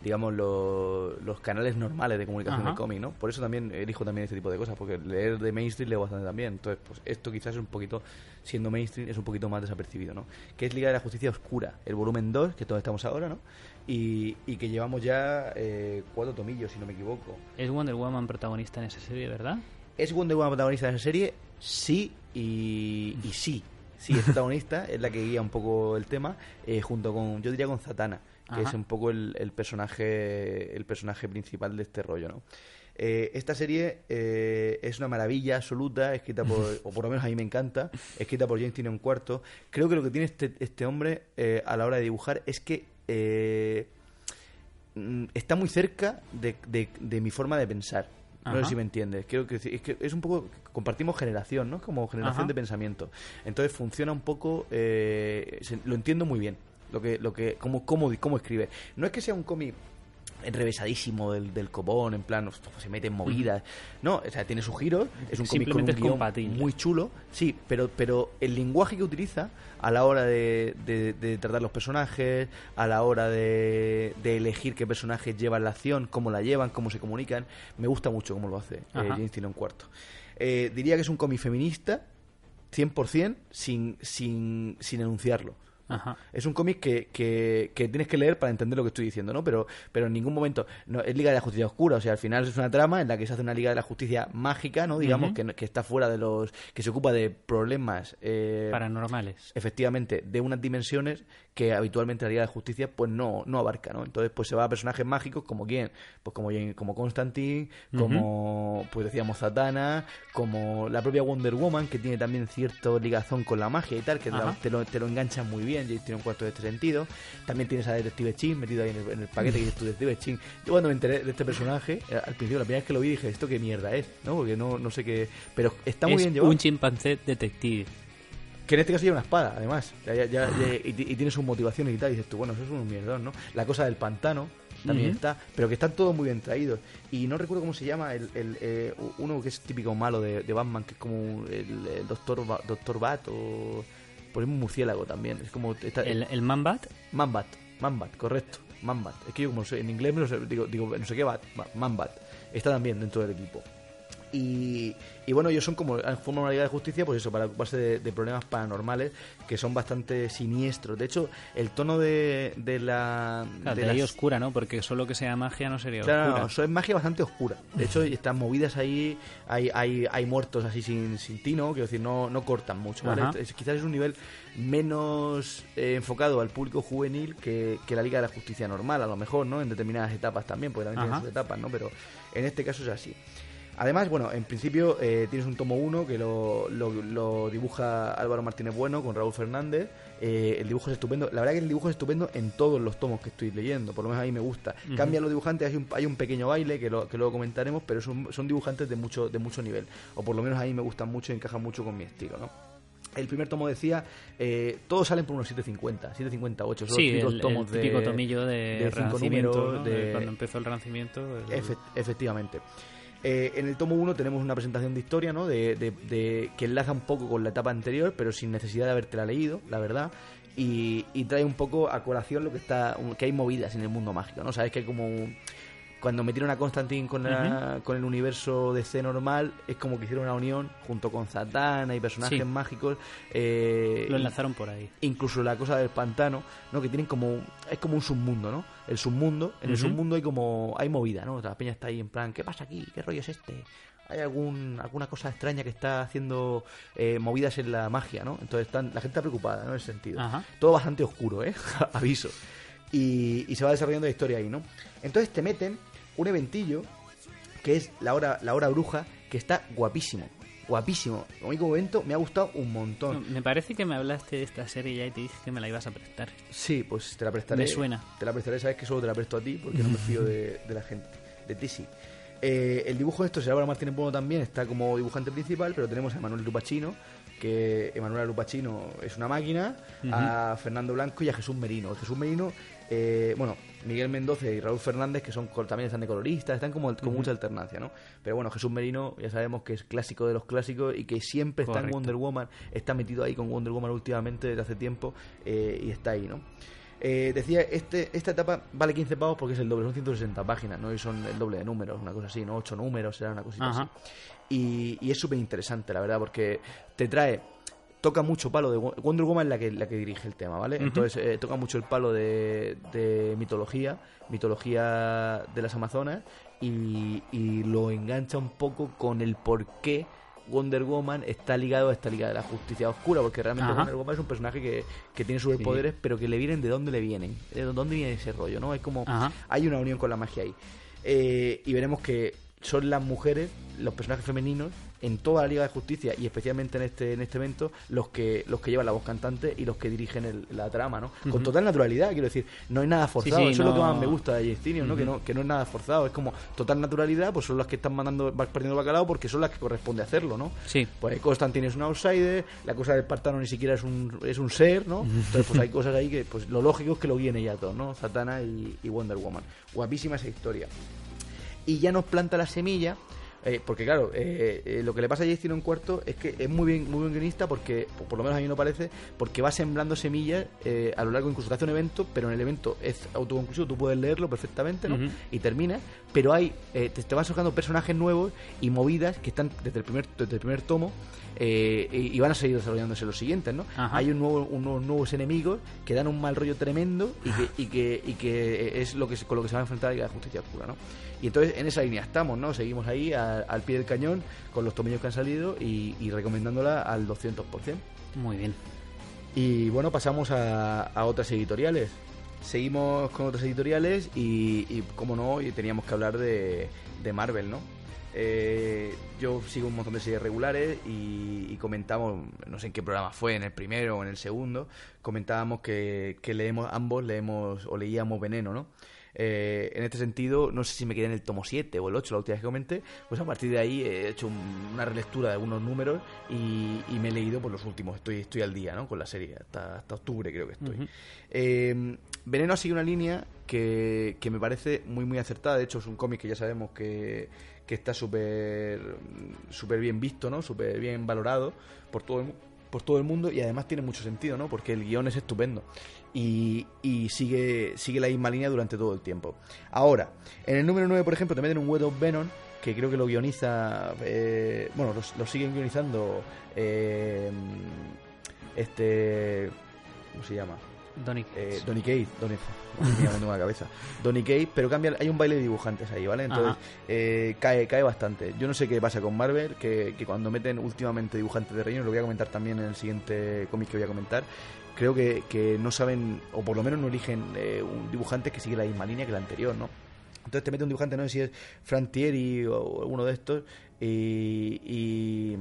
digamos los, los canales normales de comunicación Ajá. de cómic, ¿no? Por eso también elijo también este tipo de cosas, porque leer de mainstream leo bastante también. Entonces, pues esto quizás es un poquito, siendo mainstream, es un poquito más desapercibido, ¿no? Que es Liga de la Justicia Oscura, el volumen 2, que todos estamos ahora, ¿no? Y, y que llevamos ya eh, cuatro tomillos, si no me equivoco. Es Wonder Woman protagonista en esa serie, ¿verdad? ¿Es Wonder Woman protagonista de esa serie? Sí y, y sí. Sí, es protagonista, es la que guía un poco el tema, eh, junto con, yo diría con Zatanna, que Ajá. es un poco el, el personaje el personaje principal de este rollo, ¿no? Eh, esta serie eh, es una maravilla absoluta, escrita por, o por lo menos a mí me encanta, escrita por James Tynion Cuarto. Creo que lo que tiene este, este hombre eh, a la hora de dibujar es que mm, está muy cerca de, de- de mi forma de pensar. No sé si me entiendes. Creo que es que es un poco compartimos generación, ¿no? Como generación Ajá. de pensamiento. Entonces funciona un poco. eh, se- lo entiendo muy bien. Lo que, lo que, cómo, cómo, cómo escribe. No es que sea un cómic enrevesadísimo del, del copón, en plan, uf, se mete en movidas. No, o sea, tiene sus giros, es un cómic con un guion muy chulo, sí, pero, pero el lenguaje que utiliza a la hora de, de- de tratar los personajes, a la hora de, de elegir qué personajes llevan la acción, cómo la llevan, cómo se comunican, me gusta mucho cómo lo hace eh. James Tynion Cuarto. Eh, diría que es un cómic feminista, 100%, sin, sin, sin enunciarlo. Ajá. Es un cómic que, que, que tienes que leer para entender lo que estoy diciendo, ¿no? Pero, pero en ningún momento. No, es Liga de la Justicia Oscura, o sea, al final es una trama en la que se hace una Liga de la Justicia mágica, ¿no? Digamos, que, que está fuera de los. que se ocupa de problemas. eh, Paranormales. efectivamente de unas dimensiones que habitualmente la Liga de Justicia pues no, no abarca, ¿no? Entonces pues se va a personajes mágicos como quién, pues como como Constantine, como pues decíamos Zatanna, como la propia Wonder Woman que tiene también cierta ligazón con la magia y tal, que la- te lo, te lo engancha muy bien, y tiene un cuarto de este sentido. También tienes a Detective Chin metido ahí en el, en el paquete que dices tú, Detective Chin. Yo cuando me enteré de este personaje, eh, al principio la primera vez que lo vi dije, ¿esto qué mierda es? ¿No? Porque no, no sé qué... Pero está muy es bien llevado. un chimpancé detective. Que en este caso lleva una espada, además. Ya- ya- y, ti- y tiene sus motivaciones y tal. Y dices tú, bueno, eso es un mierdón, ¿no? La cosa del pantano también está. Pero que están todos muy bien traídos. Y no recuerdo cómo se llama el, el, eh, uno que es típico malo de, de Batman, que es como el, el doctor, Ba- doctor Bat o... Pues es un murciélago también. Es como... Está, El, el Manbat. Manbat, Manbat, correcto. Manbat. Es que yo como en inglés me lo sé, digo, digo, no sé qué bat, Manbat. Está también dentro del equipo. Y, y bueno, ellos son como forman una liga de justicia, pues eso, para ocuparse de, de problemas paranormales que son bastante siniestros. De hecho, el tono de, de la. Claro, de de ahí las- oscura, ¿no? Porque solo que sea magia no sería Claro, oscura. no, eso es magia bastante oscura. De hecho, están movidas ahí, hay, hay, hay muertos así sin, sin tino, quiero decir, no, no cortan mucho, ¿vale? Es- quizás es un nivel menos eh, enfocado al público juvenil que, que la Liga de la Justicia normal, a lo mejor, ¿no? En determinadas etapas también, porque también tiene Ajá. sus etapas, ¿no? Pero en este caso es así. Además, bueno, en principio eh, tienes un tomo 1 que lo, lo, lo dibuja Álvaro Martínez Bueno con Raúl Fernández. Eh, el dibujo es estupendo. La verdad que el dibujo es estupendo en todos los tomos que estoy leyendo. Por lo menos a mí me gusta. Cambian los dibujantes, hay un, hay un pequeño baile que, lo, que luego comentaremos, pero son, son dibujantes de mucho, de mucho nivel. O por lo menos a mí me gustan mucho y encajan mucho con mi estilo, ¿no? El primer tomo decía, eh, todos salen por unos 750, 758, son Sí, los típicos el, tomos el típico de, tomillo de, de cinco renacimiento, números, ¿no? de- cuando empezó el renacimiento. el- Efe- efectivamente. Eh, en el tomo 1 tenemos una presentación de historia, ¿no? De, de- de- que enlaza un poco con la etapa anterior, pero sin necesidad de habértela leído, la verdad. Y, y trae un poco a colación lo que está que hay movidas en el mundo mágico, ¿no? Sabes que hay como un- cuando metieron a Constantine con, la- con el universo DC normal, es como que hicieron una unión junto con Zatanna y personajes Sí. mágicos. eh, Lo enlazaron por ahí. incluso la cosa del pantano, ¿no? Que tienen como es como un submundo, ¿no? El submundo, en el submundo hay como hay movida, ¿no? La peña está ahí en plan, ¿qué pasa aquí? ¿Qué rollo es este? Hay algún alguna cosa extraña que está haciendo eh, movidas en la magia, ¿no? Entonces están, la gente está preocupada, ¿no? En ese sentido. Ajá. Todo bastante oscuro, ¿eh? Aviso. Y, y se va desarrollando la historia ahí, ¿no? Entonces te meten un eventillo que es la hora, la hora bruja, que está guapísimo. Guapísimo. Único evento me ha gustado un montón. Me parece que me hablaste de esta serie ya y te dije que me la ibas a prestar. Sí, pues te la prestaré. Me suena. Te la prestaré, sabes que solo te la presto a ti porque no me fío de, de la gente. De ti sí. Eh, el dibujo de esto se llama Martínez Bueno también, está como dibujante principal, pero tenemos a Manuel Lupachino, que Emanuel Lupachino es una máquina, a Fernando Blanco y a Jesús Merino. Jesús Merino, eh, bueno, Miguel Mendoza y Raúl Fernández, que son también están de coloristas, están como con mucha alternancia, ¿no? Pero bueno, Jesús Merino ya sabemos que es clásico de los clásicos y que siempre está en. Wonder Woman, está metido ahí con Wonder Woman últimamente desde hace tiempo eh, y está ahí, ¿no? Eh, decía, este, esta etapa vale 15 pavos porque es el doble, son 160 páginas, ¿no? Y son el doble de números, una cosa así, ¿no? 8 números, será una cosita Ajá. así. Y, y es súper interesante, la verdad, porque te trae toca mucho palo de Wo- Wonder Woman es la que la que dirige el tema, ¿vale? Entonces eh, toca mucho el palo de, de mitología, mitología de las Amazonas y, y lo engancha un poco con el por qué Wonder Woman está ligado a esta liga de la justicia oscura, porque realmente Ajá. Wonder Woman es un personaje que, que tiene superpoderes, pero que le vienen de dónde le vienen, de dónde viene ese rollo, ¿no? Es como Ajá. hay una unión con la magia ahí. Eh, y veremos que son las mujeres, los personajes femeninos, en toda la Liga de Justicia y especialmente en este en este evento, los que los que llevan la voz cantante y los que dirigen el- la trama, ¿no? Con total naturalidad, quiero decir, no hay nada forzado. sí, Eso es lo que más me gusta de Justinian, ¿no? Que no que no es nada forzado, es como total naturalidad, pues son las que están mandando el bacalao porque son las que corresponde hacerlo, ¿no? Sí. Pues Constantine es un outsider, la cosa del Espartano ni siquiera es un, es un ser, ¿no? Entonces, pues hay cosas ahí que, pues lo lógico es que lo guíen ella todo, ¿no? Satana y, y Wonder Woman. Guapísima esa historia. Y ya nos planta la semilla, eh, porque claro, eh, eh, lo que le pasa a Jason en cuarto es que es muy bien, muy buen guionista, porque, por, lo menos a mí lo parece, porque va sembrando semillas eh, a lo largo, incluso te hace un evento, pero en el evento es autoconclusivo, tú puedes leerlo perfectamente, ¿no? Y termina, pero hay, eh, te, te van sacando personajes nuevos y movidas que están desde el primer, desde el primer tomo eh, y, y van a seguir desarrollándose los siguientes, ¿no? Ajá. Hay un nuevo, unos nuevos enemigos que dan un mal rollo tremendo y que, y que, y que es lo que con lo que se va a enfrentar la Justicia Oscura, ¿no? Y entonces en esa línea estamos, ¿no? Seguimos ahí a- al pie del cañón con los tomillos que han salido y, y recomendándola al 200%. Muy bien. Y bueno, pasamos a, a otras editoriales. Seguimos con otras editoriales y, y como no, hoy teníamos que hablar de, de Marvel, ¿no? Eh, yo sigo un montón de series regulares y, y comentamos, no sé en qué programa fue, en el primero o en el segundo, comentábamos que, que leemos, ambos leemos o leíamos Veneno, ¿no? Eh, en este sentido, no sé si me quedé en el tomo 7 o el 8, la última vez que comenté, pues a partir de ahí he hecho un- una relectura de algunos números y, y me he leído por los últimos, estoy, estoy al día ¿no? con la serie, hasta, hasta octubre creo que estoy. Eh, Veneno sigue una línea que, que me parece muy muy acertada, de hecho es un cómic que ya sabemos que, que está súper súper bien visto, ¿no? súper bien valorado por todo el por todo el mundo y además tiene mucho sentido, ¿no? Porque el guion es estupendo y, y sigue, sigue la misma línea durante todo el tiempo. Ahora, en el número 9, por ejemplo, te meten un Web of Venom que creo que lo guioniza, eh, bueno, lo, lo siguen guionizando eh, este, ¿cómo se llama? Donny Eh, Donny Cates, Donny, me tenía la cabeza. Donny Cates, pero cambia, hay un baile de dibujantes ahí, ¿vale? Entonces eh, cae, cae bastante. Yo no sé qué pasa con Marvel, que, que cuando meten últimamente dibujantes de relleno, lo voy a comentar también en el siguiente cómic que voy a comentar, creo que, que no saben, o por lo menos no eligen eh, un dibujante que sigue la misma línea que el anterior, ¿no? Entonces te mete un dibujante, no sé si es Frantieri o alguno de estos, y, y,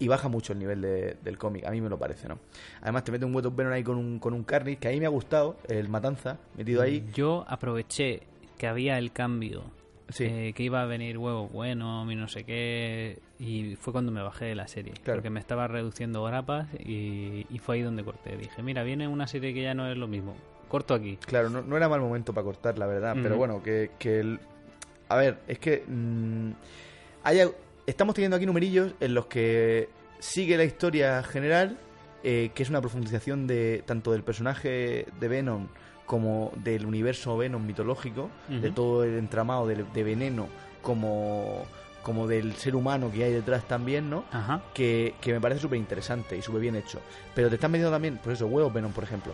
y baja mucho el nivel de- del cómic, a mí me lo parece, ¿no? Además te mete un Wet of Venom ahí con un, con un Carnage, que a mí me ha gustado, el Matanza, metido ahí. Yo aproveché que había el cambio, Sí. eh, que iba a venir huevo bueno y no sé qué, y fue cuando me bajé de la serie, Claro. porque me estaba reduciendo grapas y, y fue ahí donde corté. Dije, mira, viene una serie que ya no es lo mismo, corto aquí. Claro, no, no era mal momento para cortar, la verdad. Pero bueno, que, que el- A ver, es que... mm, haya- Estamos teniendo aquí numerillos en los que sigue la historia general, eh, que es una profundización de tanto del personaje de Venom como del universo Venom mitológico, de todo el entramado de, de veneno como, como del ser humano que hay detrás también, ¿no? Ajá. que, que me parece súper interesante y súper bien hecho. Pero te están metiendo también, pues eso, huevos Venom, por ejemplo.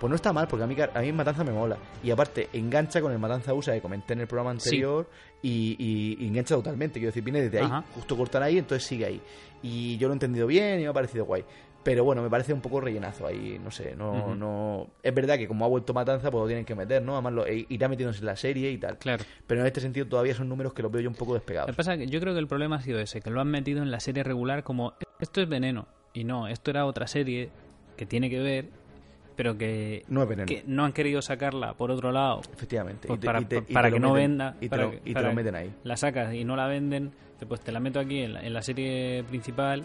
Pues no está mal, porque a mí, a mí Matanza me mola. Y aparte, engancha con el Matanza USA que comenté en el programa anterior y, y- y engancha totalmente. Quiero decir, viene desde ahí, Ajá. justo cortar ahí, entonces sigue ahí. Y yo lo he entendido bien y me ha parecido guay. Pero bueno, me parece un poco rellenazo ahí, no sé, no, no... Es verdad que como ha vuelto Matanza, pues lo tienen que meter, ¿no? Además, lo, e- irá metiéndose en la serie y tal. Claro. Pero en este sentido todavía son números que los veo yo un poco Lo despegados. que pasa es que yo creo que el problema ha sido ese, que lo han metido en la serie regular como esto es veneno. Y no, esto era otra serie que tiene que ver, pero que No es que no han querido sacarla por otro lado Efectivamente. pues Y te- para, y te- que no meten- venda Y te, para lo, te lo meten ahí. la sacas y no la venden pues te la meto aquí en la, en la serie principal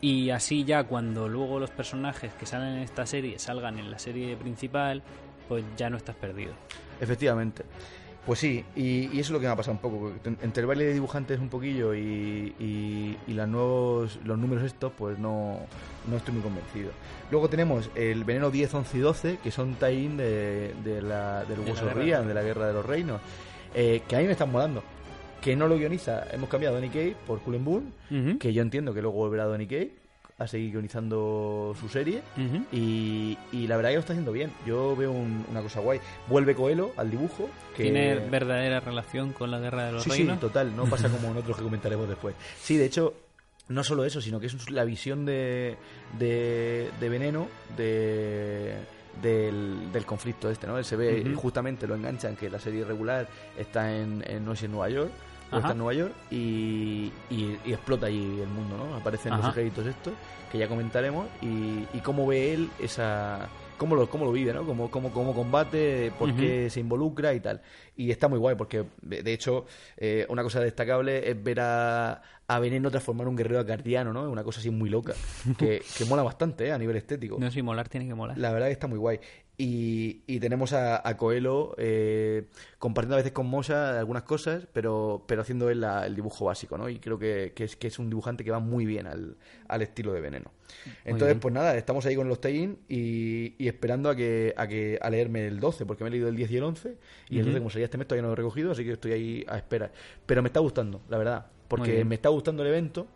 y así ya cuando luego los personajes que salen en esta serie salgan en la serie principal pues ya no estás perdido Efectivamente. Pues sí, y, y eso es lo que me ha pasado un poco. Entre el baile de dibujantes un poquillo y, y, y las nuevos, los números estos, pues no, no estoy muy convencido. Luego tenemos el Veneno 10, 11 y 12, que son tie-in de, de la, del De la Hueso Guerra Rian, de- de la Guerra de los Reinos, eh, que a mí me están molando. Que no lo guioniza, hemos cambiado a Donny Kay por Cullen Boone, que yo entiendo que luego volverá Donny Kay a seguir guionizando su serie. Y, y la verdad que lo está haciendo bien. Yo veo un- una cosa guay. Vuelve Coelho al dibujo. Que... tiene verdadera relación con la guerra de los Sí, sí, reinos total. No pasa como en otros que comentaremos después. Sí, de hecho, no solo eso, sino que es la visión de, de, de Veneno de, del, del conflicto este, ¿no? Él se ve, justamente lo enganchan que la serie regular está en, en no sé, en Nueva York. O está en Nueva York y, y- y explota allí el mundo, ¿no? Aparecen los ejércitos estos, que ya comentaremos, y, y cómo ve él esa... Cómo lo, cómo lo vive, ¿no? Cómo, cómo, cómo combate, por qué se involucra y tal. Y está muy guay, porque de de hecho, eh, una cosa destacable es ver a, a Veneno transformar un guerrero acardiano, ¿no? Una cosa así muy loca, que, que mola bastante, ¿eh? A nivel estético. no si molar tiene que molar La verdad que está muy guay. Y, y tenemos a, a Coelho eh, compartiendo a veces con Mosa algunas cosas, pero, pero haciendo él la- el dibujo básico, ¿no? Y creo que, que es, que es un dibujante que va muy bien al, al estilo de Veneno. Entonces, pues nada, estamos ahí con los tie y, y esperando a que, a que a leerme el 12, porque me he leído el 10 y el 11, y el Ujú. 12 como salía este mes todavía no lo he recogido, así que estoy ahí a espera. Pero me está gustando, la verdad, porque me está gustando el evento,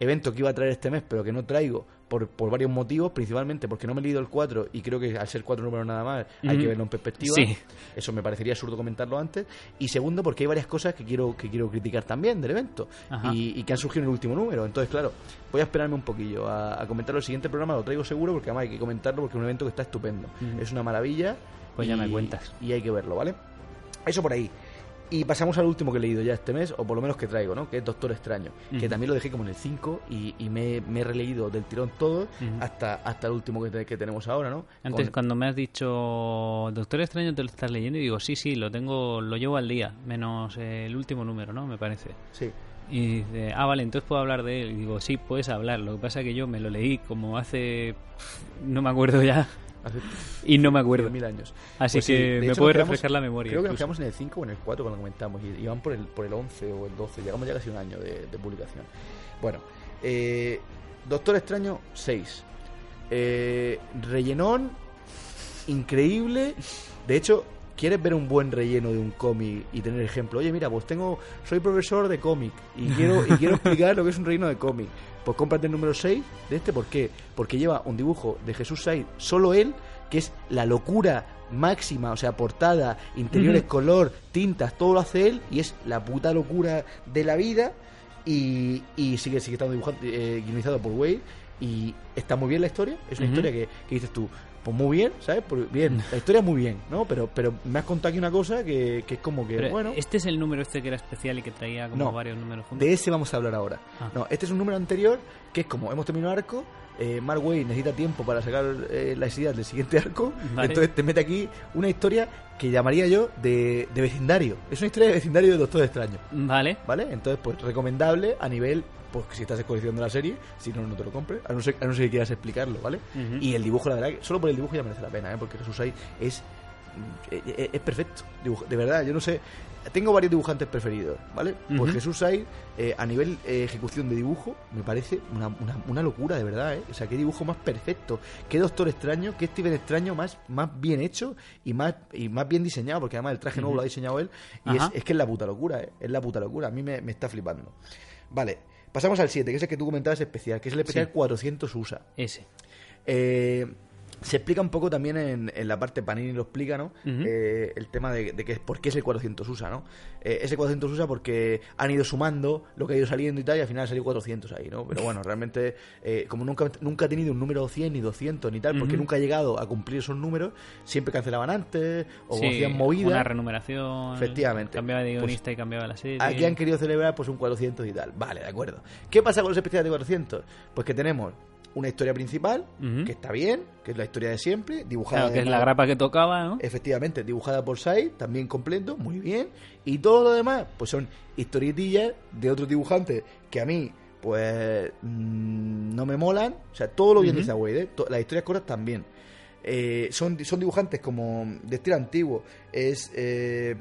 evento que iba a traer este mes, pero que no traigo por, por varios motivos, principalmente porque no me he leído el 4 y creo que al ser cuatro números nada más hay que verlo en perspectiva. Sí. Eso me parecería absurdo comentarlo antes. Y segundo, porque hay varias cosas que quiero, que quiero criticar también del evento y, y que han surgido en el último número. Entonces, claro, voy a esperarme un poquillo a, a comentarlo el siguiente programa, lo traigo seguro porque además hay que comentarlo porque es un evento que está estupendo. Es una maravilla. Pues ya me cuentas. Y hay que verlo, ¿vale? Eso por ahí. Y pasamos al último que he leído ya este mes, o por lo menos que traigo, ¿no? Que es Doctor Extraño. Que también lo dejé como en el 5 y, y me, me he releído del tirón todo hasta, hasta el último que, te- que tenemos ahora, ¿no? Antes, Con- cuando me has dicho Doctor Extraño, te lo estás leyendo y digo, sí, sí, lo tengo, lo llevo al día, menos el último número, ¿no? Me parece. Sí. Y dice, ah, vale, entonces puedo hablar de él. Y digo, sí, puedes hablar. Lo que pasa es que yo me lo leí como hace. No me acuerdo ya. Hace Y no me acuerdo. mil años. Así Pues sí, que de me puede nos quedamos- refrescar la memoria. Creo que nos quedamos en el 5 o en el 4 cuando comentamos. Y, y van por el, por el 11 o el 12. Llegamos ya casi un año de, de publicación. Bueno, eh, Doctor Extraño 6. Eh, rellenón, increíble. De hecho, ¿quieres ver un buen relleno de un cómic y tener ejemplo? Oye, mira, pues tengo, soy profesor de cómic y quiero, y quiero explicar lo que es un relleno de cómic. Pues cómprate el número 6 de este, ¿por qué? Porque lleva un dibujo de Jesús Said, solo él, que es la locura máxima, o sea, portada, interiores, color, tintas, todo lo hace él y es la puta locura de la vida. Y, y sigue, sigue estando dibujado, eh, guionizado por Wade. Y está muy bien la historia, es una historia que, que dices tú, pues muy bien, ¿sabes? Bien, la historia muy bien, ¿no? Pero, pero me has contado aquí una cosa que, que es como que, Pero, bueno, Este es el número este que era especial y que traía como No. varios números juntos. de ese vamos a hablar ahora. Ah. No, este es un número anterior que es como hemos terminado arco, eh, Mark Wade necesita tiempo para sacar eh, las ideas del siguiente arco, Vale. entonces te mete aquí una historia que llamaría yo de, de vecindario. Es una historia de vecindario de Doctor Extraño. Vale. ¿Vale? Entonces, pues recomendable a nivel, pues si estás coleccionando la serie, si no, no te lo compres, a no ser, a no ser que quieras explicarlo, ¿vale? Y el dibujo, la verdad, que solo por el dibujo ya merece la pena, ¿eh? Porque Jesús ahí es, es, es perfecto, dibujo- de verdad, yo no sé, tengo varios dibujantes preferidos, ¿vale? Pues. Jesús Said, eh, a nivel eh, ejecución de dibujo, me parece una, una, una locura, de verdad, ¿eh? O sea, qué dibujo más perfecto, qué Doctor Extraño, qué Steven Extraño más, más bien hecho y más, y más bien diseñado, porque además el traje nuevo lo ha diseñado él, y es que es la puta locura, ¿eh? Es la puta locura, a mí me, me está flipando. Vale, pasamos al 7, que es el que tú comentabas especial, que es el especial Sí. 400 USA. Ese. Eh, Se explica un poco también en, en la parte, Panini lo explica, ¿no? Eh, el tema de, de que por qué ese 400 USA, ¿no? Eh, ese 400 USA porque han ido sumando lo que ha ido saliendo y tal, y al final ha salido 400 ahí, ¿no? Pero bueno, realmente, eh, como nunca, nunca ha tenido un número 100 ni 200 ni tal, porque nunca ha llegado a cumplir esos números, siempre cancelaban antes o Sí, hacían movidas. Una renumeración. Efectivamente. Cambiaba de Pues, guionista y cambiaba la serie. Aquí han querido celebrar pues un 400 y tal. Vale, de acuerdo. ¿Qué pasa con los especiales de 400? Pues que tenemos una historia principal, que está bien, que es la historia de siempre, dibujada Claro, que es la grapa que tocaba, ¿no? Efectivamente, dibujada por Sai, también completo, muy bien. Y todo lo demás, pues son historietillas de otros dibujantes que a mí, pues, mm, no me molan. O sea, todo lo bien Ujú. dice Wade, ¿eh? Las historias cortas también. Eh, son, son dibujantes como de estilo antiguo. Es eh,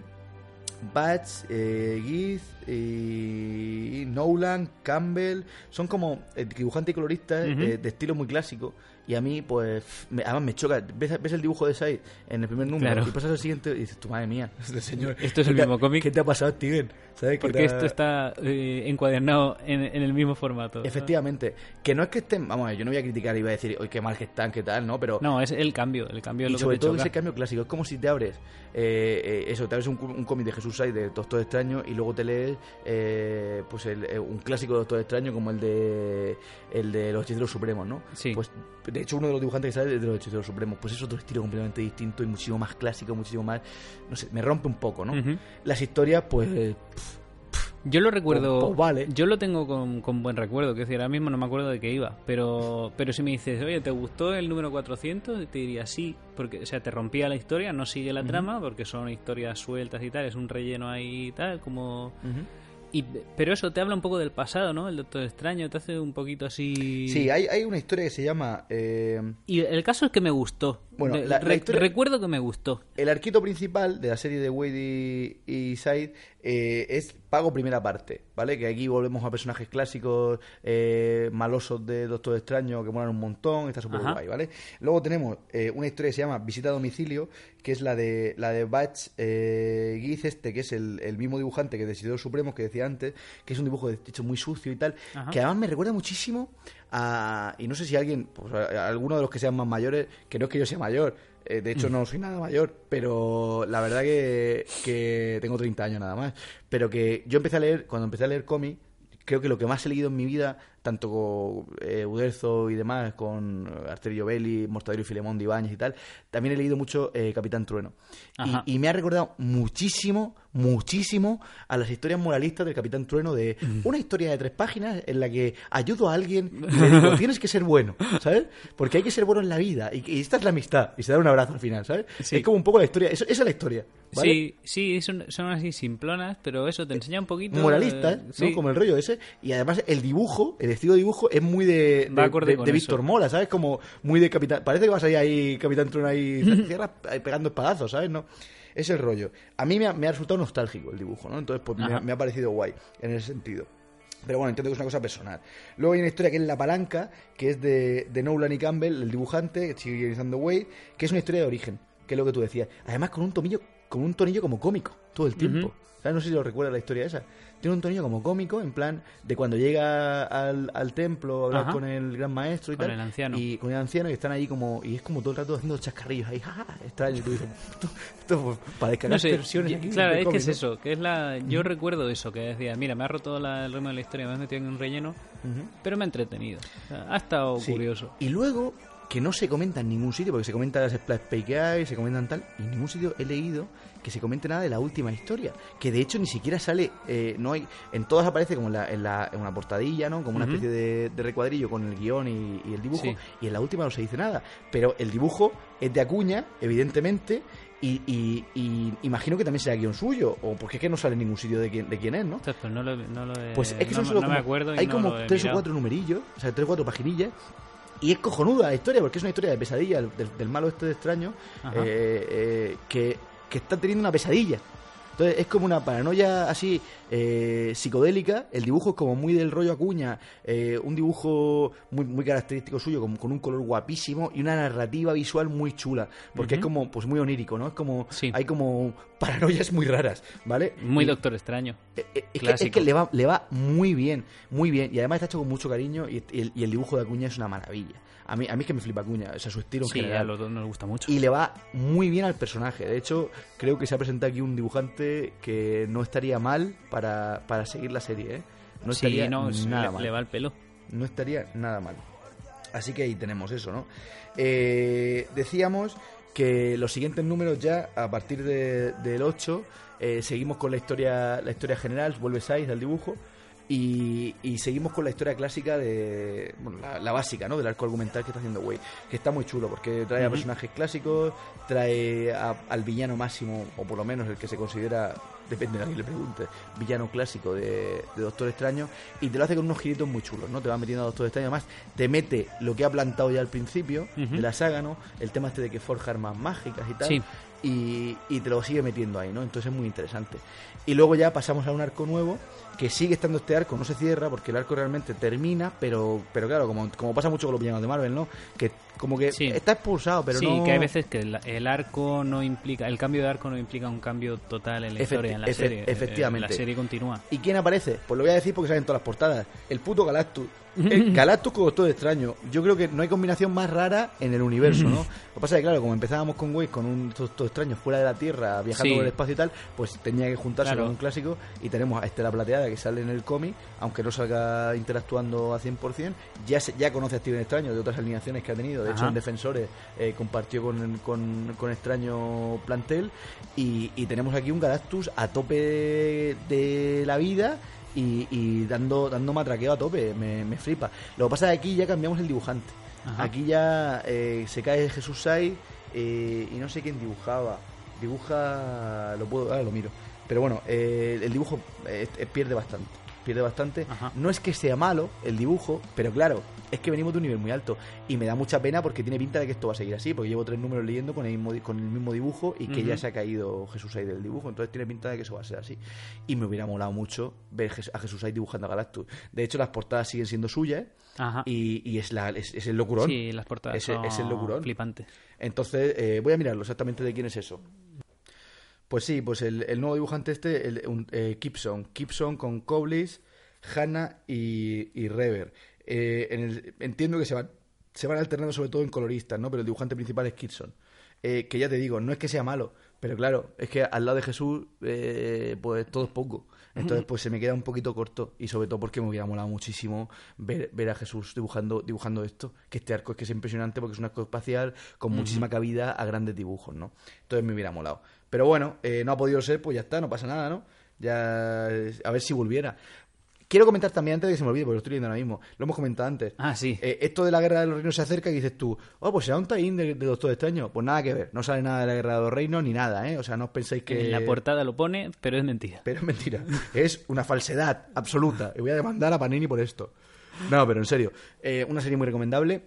Batch, eh, Giz y Nolan, Campbell. Son como eh, dibujantes y coloristas eh, de estilo muy clásico. Y a mí, pues, me- además me choca. ¿Ves, ves el dibujo de Sai en el primer número Claro. y pasas al siguiente y dices, tu madre mía, este señor. Esto es el ¿qué te ha- mismo cómic. ¿Qué te ha pasado, Steven? ¿Sabes? ¿Qué Porque esto está eh, encuadernado en, en el mismo formato. Efectivamente. Que no es que estén. Vamos a ver, yo no voy a criticar y voy a decir, oye, qué mal que están, qué tal, ¿no? Pero. No, es el cambio. El cambio es lo sobre que te todo choca. ese cambio clásico. Es como si te abres, eh, eh, eso, te abres un, un cómic de Jesús Sai de Doctor Extraño y luego te lees eh, pues el, eh, un clásico de Doctor Extraño como el de el de los Hechiceros Supremos, ¿no? Sí. Pues de hecho uno de los dibujantes que sale es de los Hechiceros Supremos. Pues es otro estilo completamente distinto y muchísimo más clásico, muchísimo más... No sé, me rompe un poco, ¿no? Las historias, pues... eh, Yo lo recuerdo. Pues- pues vale. Yo lo tengo con, con buen recuerdo. Que decir, ahora mismo no me acuerdo de qué iba. Pero, pero si me dices, oye, ¿te gustó el número 400? Te diría sí. Porque, o sea, te rompía la historia, no sigue la trama, porque son historias sueltas y tal. Es un relleno ahí y tal, como. ujú. Y, pero eso te habla un poco del pasado, ¿no? El Doctor Extraño te hace un poquito así. Sí, hay, hay una historia que se llama... eh, Y el caso es que me gustó. Bueno, De- la- la re- historia- Recuerdo que me gustó. El arquito principal de la serie de Wade y, y Side eh, es Pago primera parte, ¿vale? Que aquí volvemos a personajes clásicos eh, malosos de Doctor Extraño que molan un montón, está súper guay, ¿vale? Luego tenemos eh, una historia que se llama Visita a domicilio, que es la de la de Batch eh, Giz este, que es el, el mismo dibujante que de Decidor Supremos que decía antes, que es un dibujo de hecho muy sucio y tal, Ajá. que además me recuerda muchísimo a... Y no sé si alguien, pues, a- a alguno de los que sean más mayores, que no es que yo sea mayor, eh, de Mm. hecho no soy nada mayor, pero la verdad que, que tengo 30 años nada más. Pero que yo empecé a leer, cuando empecé a leer cómic, creo que lo que más he leído en mi vida, tanto con eh, Uderzo y demás, con eh, Arterio Belli, Mortadelo y Filemón de Ibáñez y tal, también he leído mucho eh, Capitán Trueno. Y me ha recordado muchísimo, muchísimo a las historias moralistas del Capitán Trueno de una historia de tres páginas en la que ayudo a alguien y le digo, tienes que ser bueno, ¿sabes? Porque hay que ser bueno en la vida y, y esta es la amistad y se da un abrazo al final, ¿sabes? Sí. Es como un poco la historia, eso- esa es la historia, ¿vale? Sí, sí, son, son así simplonas, pero eso te enseña un poquito. moralista, eh, ¿no? Como el rollo ese. Y además el dibujo, el estilo de dibujo es muy de. Víctor Mola, ¿sabes? Como muy de Capitán... Parece que vas ahí, ahí Capitán Trueno ahí pegando espadazos, ¿sabes? No, es el rollo. A mí me ha, me ha resultado nostálgico el dibujo, ¿no? Entonces pues me, ha- me ha parecido guay en ese sentido. Pero bueno, entiendo que es una cosa personal. Luego hay una historia que es La Palanca, que es de, de Nolan y Campbell, el dibujante, que sigue Wade, que es una historia de origen, que es lo que tú decías. Además con un tomillo, con un tonillo como cómico, todo el tiempo. No sé si lo recuerdas la historia esa. Tiene un tonillo como cómico, en plan, de cuando llega al, al templo a hablar Ajá. con el gran maestro y Con tal. el anciano. Y con el anciano y están ahí como, y es como todo el rato haciendo chascarrillos ahí, ¡ja! extraño. Y tú dices, esto, esto para descargar No sé, versiones yo- aquí claro, es que es eso, que es la... Yo recuerdo eso, que decía, mira, me ha roto la- el ritmo de la historia, me he metido en un relleno, pero me ha entretenido. O sea, ha estado Sí. curioso. Y luego, que no se comenta en ningún sitio, porque se comentan las splash page que hay, se comentan tal, y en ningún sitio he leído que se comente nada de la última historia. Que de hecho ni siquiera sale, eh, no hay, en todas aparece como en, la, en, la- en una portadilla, ¿no? Como una especie de, de recuadrillo con el guion y, y el dibujo, Sí. y en la última no se dice nada. Pero el dibujo es de Acuña, evidentemente. Y, y- y imagino que también será guion suyo, o porque es que no sale en ningún sitio de quién, de quién es, ¿no? Pues no lo, no lo he- Pues es que no, son solo no me como- acuerdo y hay como tres o cuatro numerillos, o sea, tres o cuatro paginillas. Y es cojonuda la historia, porque es una historia de pesadilla del, del malo este de extraño eh, eh, que, que está teniendo una pesadilla. Entonces es como una paranoia así eh, psicodélica. El dibujo es como muy del rollo Acuña, eh, un dibujo muy, muy característico suyo, con, con un color guapísimo y una narrativa visual muy chula, porque es como pues muy onírico, ¿no? Es como Sí. hay como paranoias muy raras, ¿vale? Muy Y- Doctor Extraño. eh, Es que, es Clásico. que le, va, le va muy bien, muy bien. Y además está hecho con mucho cariño y, y el, y el dibujo de Acuña es una maravilla. A mí, a mí es que me flipa Acuña, o sea, su estilo en Sí, a los dos nos gusta mucho. Y le va muy bien al personaje. De hecho, creo que se ha presentado aquí un dibujante que no estaría mal para, para seguir la serie, ¿eh? No sí, estaría no, nada le, mal. le va el pelo. No estaría nada mal. Así que ahí tenemos eso, ¿no? Eh, decíamos que los siguientes números ya, a partir de- del 8, eh, seguimos con la historia, la historia general, vuelve Saiz al dibujo, y, y seguimos con la historia clásica de. Bueno, la, la básica, ¿no? Del arco argumental que está haciendo Wade. Que está muy chulo, porque trae a personajes clásicos, trae a- al villano máximo, o por lo menos el que se considera, depende de a quién le pregunte, villano clásico de, de Doctor Extraño, y te lo hace con unos giritos muy chulos, ¿no? Te va metiendo a Doctor Extraño, además te mete lo que ha plantado ya al principio Ujú. de la saga, ¿no? El tema este de que forja armas mágicas y tal. Sí. Y, y te lo sigue metiendo ahí, ¿no? Entonces es muy interesante. Y luego ya pasamos a un arco nuevo que sigue estando este arco, no se cierra porque el arco realmente termina, pero pero claro, como, como pasa mucho con los villanos de Marvel, ¿no? Que como que Sí. está expulsado, pero sí, no... que hay veces que el, el arco no implica, el cambio de arco no implica un cambio total en la Efecti- historia, en la serie. Eh, efectivamente. La serie continúa. ¿Y quién aparece? Pues lo voy a decir porque salen todas las portadas. El puto Galactus. El Galactus con Doctor Extraño. Yo creo que no hay combinación más rara en el universo, ¿no? Lo que pasa es que, claro, como empezábamos con Wade, con un Doctor Extraño fuera de la Tierra, viajando Sí. por el espacio y tal, pues tenía que juntarse Claro. con un clásico. Y tenemos a Estela Plateada, que sale en el cómic, aunque no salga interactuando a 100%. Ya, se- ya conoce a Steven Extraño de otras alineaciones que ha tenido. De hecho, en Defensores eh, compartió con, con, con Extraño plantel. Y, y tenemos aquí un Galactus a tope de la vida y, y dando, dando matraqueo a tope, me, me flipa. Lo que pasa es que aquí ya cambiamos el dibujante. Ajá. Aquí ya eh, se cae Jesús Sai eh, y no sé quién dibujaba. Dibuja, lo puedo, ahora lo miro. Pero bueno, eh, el dibujo eh, eh, pierde bastante. Pierde bastante. Ajá. No es que sea malo el dibujo, pero claro, es que venimos de un nivel muy alto. Y me da mucha pena porque tiene pinta de que esto va a seguir así, porque llevo tres números leyendo con el mismo, con el mismo dibujo y que ya se ha caído Jesús ahí del dibujo. Entonces tiene pinta de que eso va a ser así. Y me hubiera molado mucho ver a Jesús ahí dibujando a Galactus. De hecho, las portadas siguen siendo suyas Ajá. y, y es, la, es, es el locurón. Sí, las portadas son es el locurón. flipantes. Entonces, eh, voy a mirarlo exactamente de quién es eso. Pues sí, pues el, el nuevo dibujante este, el, un, eh, Gibson. Gibson con Coblis, Hanna y, y Rever. Eh, en el- entiendo que se van, se van alternando sobre todo en coloristas, ¿no? Pero el dibujante principal es Gibson. Eh, que ya te digo, no es que sea malo, pero claro, es que al lado de Jesús, eh, pues todo es poco. Entonces, pues se me queda un poquito corto. Y sobre todo porque me hubiera molado muchísimo ver, ver a Jesús dibujando, dibujando esto. Que este arco es que es impresionante porque es un arco espacial con muchísima cabida a grandes dibujos, ¿no? Entonces me hubiera molado. Pero bueno, eh, no ha podido ser, pues ya está, no pasa nada, ¿no? Ya, a ver si volviera. Quiero comentar también antes de que se me olvide, porque lo estoy leyendo ahora mismo. Lo hemos comentado antes. Ah, sí. Eh, esto de la guerra de los reinos se acerca y dices tú, oh, pues será un tie de, de Doctor Extraño. Pues nada que ver, no sale nada de la guerra de los reinos ni nada, ¿eh? O sea, no os penséis que. En la portada lo pone, pero es mentira. Pero es mentira. es una falsedad absoluta. Y voy a demandar a Panini por esto. No, pero en serio. eh, una serie muy recomendable.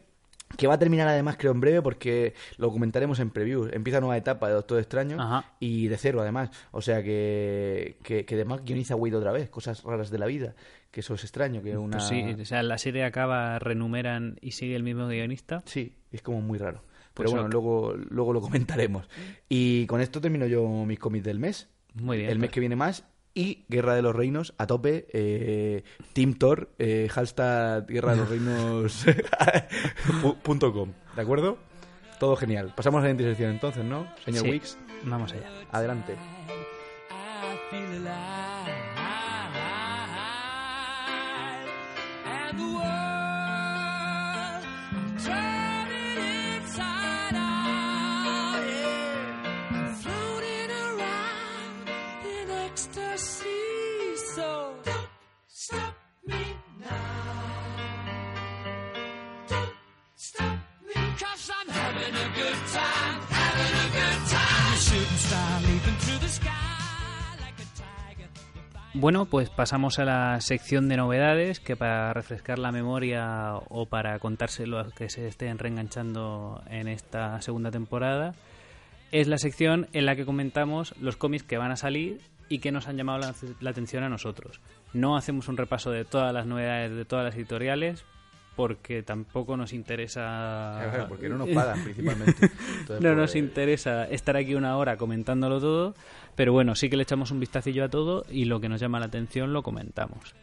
Que va a terminar además, creo, en breve, porque lo comentaremos en previews. Empieza nueva etapa de Doctor Extraño Ajá. y de cero, además. O sea que, que, que además guioniza Wade otra vez, cosas raras de la vida. Que eso es extraño, que una. Pues sí, o sea, la serie acaba, renumeran y sigue el mismo guionista. Sí, es como muy raro. Pues Pero bueno, ok. luego, luego lo comentaremos. Y con esto termino yo mis cómics del mes. Muy bien. el mes pues. que viene más. Y Guerra de los Reinos a tope. Eh, Team Thor, eh, hashtag Guerra de los Reinos pu- punto com. ¿De acuerdo? Todo genial. Pasamos a la siguiente sección entonces, ¿no? Señor Sí. Wicks, Vamos allá. adelante. I feel Bueno, pues pasamos a la sección de novedades, que para refrescar la memoria o para contárselo a los que se estén reenganchando en esta segunda temporada, es la sección en la que comentamos los cómics que van a salir y que nos han llamado la, la atención a nosotros. No hacemos un repaso de todas las novedades de todas las editoriales porque tampoco nos interesa... Claro, porque no nos pagan principalmente. Entonces, no pues, nos interesa estar aquí una hora comentándolo todo, pero bueno, sí que le echamos un vistacillo a todo y lo que nos llama la atención lo comentamos.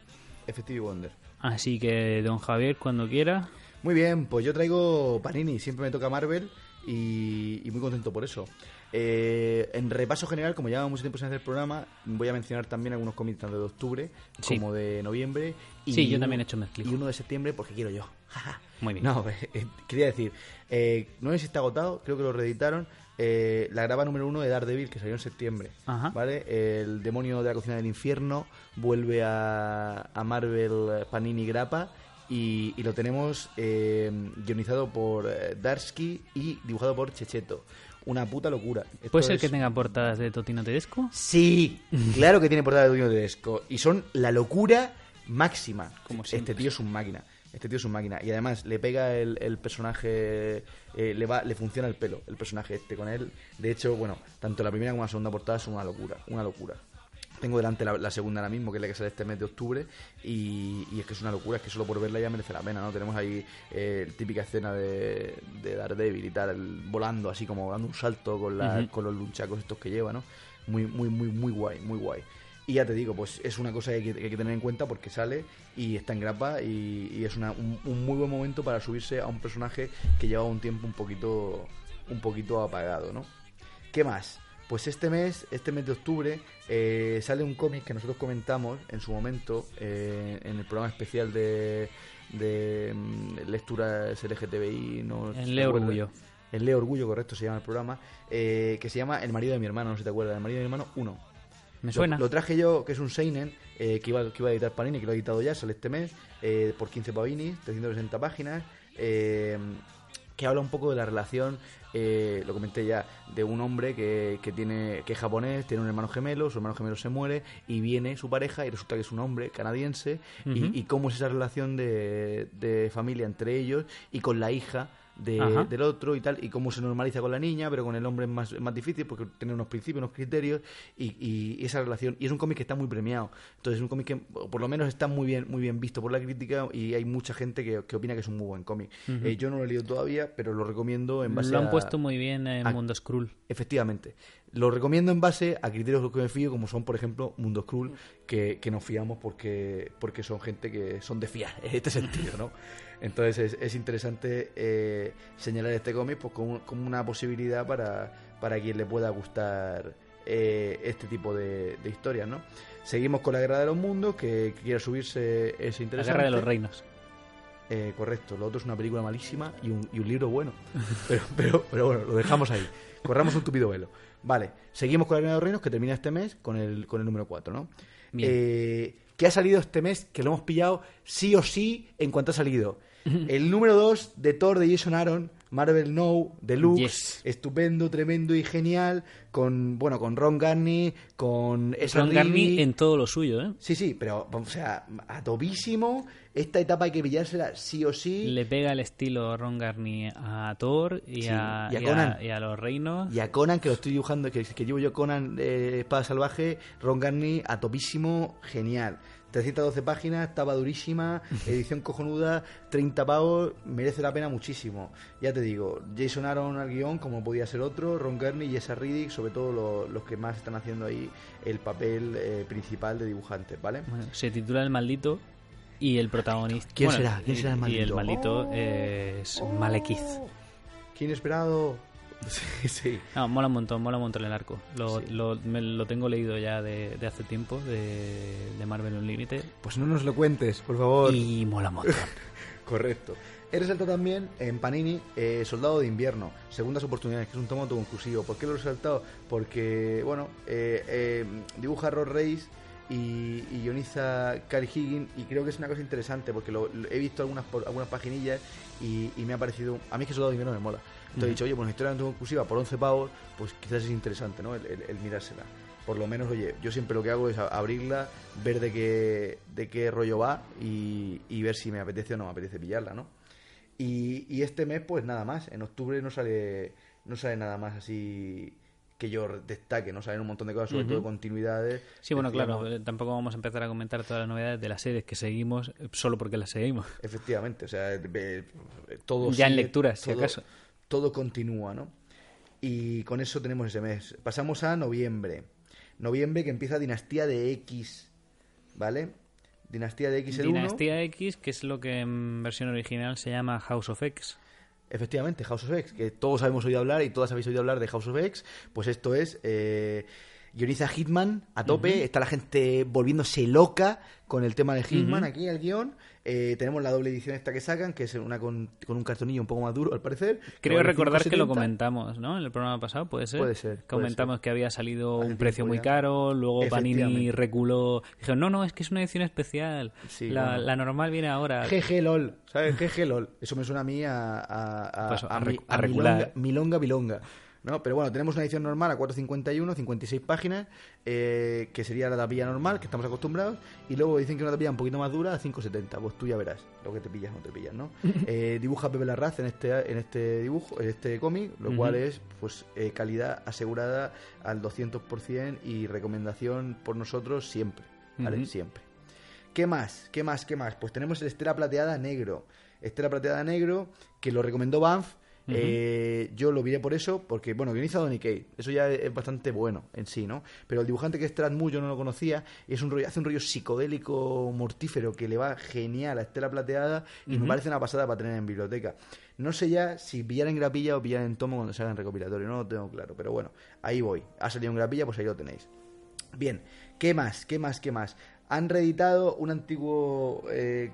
Effective Wonder. Así que, don Javier, cuando quiera, Muy bien, pues yo traigo Panini, siempre me toca Marvel y, y muy contento por eso. Eh, en repaso general, como llevamos mucho tiempo sin hacer el programa, voy a mencionar también algunos cómics tanto de octubre Sí. como de noviembre. Y Sí, yo también he hecho mezclijo. Y uno de septiembre porque quiero yo. muy bien. No, eh, quería decir, eh, no sé si está agotado, creo que lo reeditaron. eh, la grava número uno de Daredevil que salió en septiembre. Ajá. ¿Vale? El demonio de la cocina del infierno vuelve a, a Marvel Panini Grappa y, y lo tenemos eh, guionizado por eh, Darsky y dibujado por Checheto. Una puta locura. Esto ¿Puede ser es- que tenga portadas de Totino Tedesco? Sí, claro que tiene portada de Dueño de Desco. Y son la locura máxima. Como este tío es un máquina. Este tío es un máquina. Y además le pega el, el personaje. eh, le va le funciona el pelo, el personaje este con él. De hecho, bueno, tanto la primera como la segunda portada son una locura. Una locura. Tengo delante la, la segunda ahora mismo, que es la que sale este mes de octubre, y, y es que es una locura, es que solo por verla ya merece la pena, ¿no? Tenemos ahí eh, típica escena de, de Daredevil y tal, el- volando así como dando un salto con, la, con los lunchacos estos que lleva, ¿no? Muy, muy, muy, muy guay, muy guay. Y ya te digo, pues es una cosa que hay que, que hay que tener en cuenta porque sale y está en grapa y, y es una- un, un muy buen momento para subirse a un personaje que lleva un tiempo un poquito, un poquito apagado, ¿no? ¿Qué más? Pues este mes, este mes de octubre, eh, sale un cómic que nosotros comentamos en su momento eh, en el programa especial de, de mm, lecturas LGTBI. No En ¿te Leo? Orgullo. En Leo Orgullo, correcto, se llama el programa, eh, que se llama El marido de mi hermano, no sé si te acuerdas, El marido de mi hermano 1. Me Lo- suena. Lo, traje yo, que es un Seinen, eh, que, iba, que iba a editar Panini, que lo ha editado ya, sale este mes, por 15 pavinis, 360 páginas, que habla un poco de la relación, eh, lo comenté ya, de un hombre que, que, tiene, que es japonés, tiene un hermano gemelo, su hermano gemelo se muere, y viene su pareja, y resulta que es un hombre canadiense, y- y, cómo es esa relación de, de familia entre ellos, y con la hija de- del otro y tal, y cómo se normaliza con la niña, pero con el hombre es más, es más difícil porque tiene unos principios, unos criterios y, y- esa relación. Y es un cómic que está muy premiado. Entonces es un cómic que por lo menos está muy bien, muy bien visto por la crítica y hay mucha gente que, que opina que es un muy buen cómic. Eh, yo no lo he leído todavía, pero lo recomiendo en base Lo han a... puesto muy bien en a- Mundo Skrull. Efectivamente. Lo recomiendo en base a criterios que me fío, como son, por ejemplo, Mundo Skrull, que, que nos fiamos porque, porque son gente que son de fiar, en este sentido, ¿no? Entonces es, es interesante eh, señalar este cómic pues, como, como una posibilidad para, para quien le pueda gustar eh, este tipo de, de historias, ¿no? Seguimos con la Guerra de los Mundos, que, que quiera subirse es La interesante. Guerra de los Reinos. Eh, correcto, lo otro es una película malísima y un, y un libro bueno. Pero, pero, pero bueno, lo dejamos ahí. Corramos un tupido velo. Vale, seguimos con la Arena de los Reinos que termina este mes con el, con el número 4, ¿no? Bien. Eh, ¿Qué ha salido este mes? Que lo hemos pillado sí o sí en cuanto ha salido. El número 2 de Thor de Jason Aaron, Marvel No, Deluxe, Yes. estupendo, tremendo y genial, con, bueno, con Ron Garney, con Ezra Ron Garney en todo lo suyo, ¿eh? Sí, sí, pero, o sea, a. Esta etapa hay que pillársela sí o sí. Le pega el estilo Ron Garney a Thor y, Sí, a, y a y Conan. y a los reinos. Y a Conan, que lo estoy dibujando, que, que llevo yo Conan eh, Espada Salvaje, Ron Garney, a topísimo, genial. 312 páginas, estaba durísima, edición cojonuda, 30 pavos, merece la pena muchísimo. Ya te digo, Jason Aaron al guion, como podía ser otro, Ron Garney y esa Riddick, sobre todo lo- los que más están haciendo ahí el papel eh, principal de dibujantes, ¿vale? Bueno, se titula El Maldito y el protagonista. ¿Quién bueno, será? ¿Quién será el y- Y el maldito? maldito es Malekith. ¡Qué inesperado! Sí, sí. No, mola un montón, mola un montón el arco. Lo, Sí. lo, me lo tengo leído ya de, de hace tiempo, de, de Marvel Unlimited. Pues no nos lo cuentes, por favor. Y mola un montón. Correcto. He resaltado también en Panini eh, Soldado de Invierno, Segundas Oportunidades, que es un tomo autoconclusivo. ¿Por qué lo he resaltado? Porque, bueno, eh, eh, dibuja Rod Reis y, y guioniza Higgins y creo que es una cosa interesante porque lo, lo- he visto algunas por- algunas paginillas y, y me ha parecido... A mí es que Soldado de Invierno me mola. Entonces he dicho, oye, pues una historia autoconclusiva por 11 pavos, pues quizás es interesante, ¿no? El, el- el mirársela. Por lo menos, oye, yo siempre lo que hago es abrirla, ver de qué, de qué rollo va y, y ver si me apetece o no me apetece pillarla, ¿no? Y, y este mes, pues nada más. En octubre no sale no sale nada más así que yo destaque, no salen un montón de cosas, sobre todo continuidades. Sí, bueno, claro, eh, tampoco vamos a empezar a comentar todas las novedades de las series que seguimos eh, solo porque las seguimos. Efectivamente, o sea, eh, todo Ya en lecturas, si todo- acaso. Todo continúa, ¿no? Y con eso tenemos ese mes. Pasamos a noviembre. Noviembre que empieza Dinastía de X, ¿vale? Dinastía de X el 1. Dinastía X, que es lo que en versión original se llama House of X. Efectivamente, House of X, que todos habéis oído hablar y todas habéis oído hablar de House of X, pues esto es eh, guioniza Hitman a tope, está la gente volviéndose loca con el tema de Hitman aquí, el guion. Eh, tenemos la doble edición esta que sacan, que es una con, con un cartonillo un poco más duro, al parecer. Creo recordar que lo 5,70. comentamos, ¿no? En el programa pasado, ¿puede ser? Puede ser, puede Comentamos que había salido un precio muy caro, luego Panini reculó. Dijeron, no, no, es que es una edición especial. Sí, la, bueno. la normal viene ahora. GG LOL, ¿sabes? GG LOL. Eso me suena a mí a, a, a, Pues a a re- mi- a a regular. milonga, milonga, milonga. ¿No? Pero bueno, tenemos una edición normal a 4.51, 56 páginas, eh, que sería la tapilla normal, que estamos acostumbrados, y luego dicen que una tapilla un poquito más dura a 5.70. Pues tú ya verás lo que te pillas o no te pillas, ¿no? Eh, dibuja Pepe Larraz en este, en este dibujo, en este cómic, lo cual es pues eh, calidad asegurada al 200% y recomendación por nosotros siempre, ¿vale? Siempre. ¿Qué más? ¿Qué más? ¿Qué más? Pues tenemos el Estela Plateada Negro. Estela Plateada Negro, que lo recomendó Banff. Eh, yo lo viré por eso, porque, bueno, guioniza Donny Kate. Eso ya es bastante bueno en sí, ¿no? Pero el dibujante que es Strad Moore yo no lo conocía. Y es un rollo, hace un rollo psicodélico mortífero que le va genial a Estela Plateada. Y me parece una pasada para tener en biblioteca. No sé ya si pillar en grapilla o pillar en tomo cuando se haga en recopilatorio. No lo tengo claro. Pero bueno, ahí voy. Ha salido en grapilla, pues ahí lo tenéis. Bien, ¿qué más? ¿Qué más? ¿Qué más? Han reeditado un antiguo eh,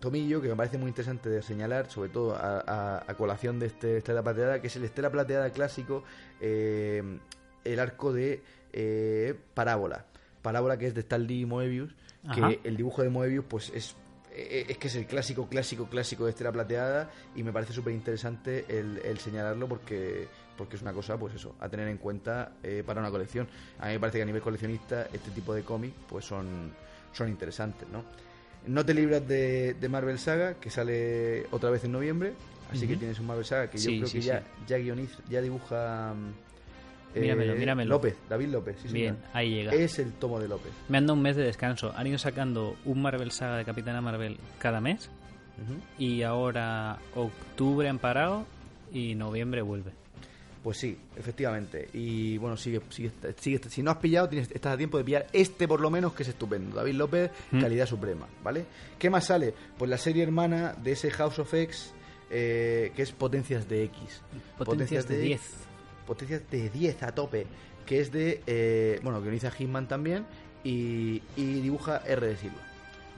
tomillo que me parece muy interesante de señalar, sobre todo a, a- a colación de este Estela Plateada, que es el Estela Plateada clásico, eh, el arco de eh, Parábola. Parábola que es de Stan Lee y Moebius, que el dibujo de Moebius pues es eh, es que es el clásico, clásico, clásico de Estela Plateada y me parece súper interesante el, el señalarlo porque, porque es una cosa, pues eso, a tener en cuenta eh, para una colección. A mí me parece que a nivel coleccionista este tipo de cómics pues son, son interesantes, ¿no? No te libras de, de Marvel Saga, que sale otra vez en noviembre, así que tienes un Marvel Saga que yo creo sí, que ya, sí. ya guioniza, ya dibuja... mm, Míramelo, míramelo. López, David López, sí, Bien, ahí llega. Es el tomo de López. Me han dado un mes de descanso. Han ido sacando un Marvel Saga de Capitana Marvel cada mes. Y ahora octubre han parado y noviembre vuelve. Pues sí, efectivamente. Y bueno, sigue, sigue, sigue- si no has pillado, tienes, estás a tiempo de pillar este por lo menos, que es estupendo. David López, Mm. calidad suprema, ¿vale? ¿Qué más sale? Pues la serie hermana de ese House of X, eh, que es Potencias de X. Potencias de 10. Potencias de 10 a tope, que es de, eh, bueno, guioniza Hitman también y, y dibuja R de Silva,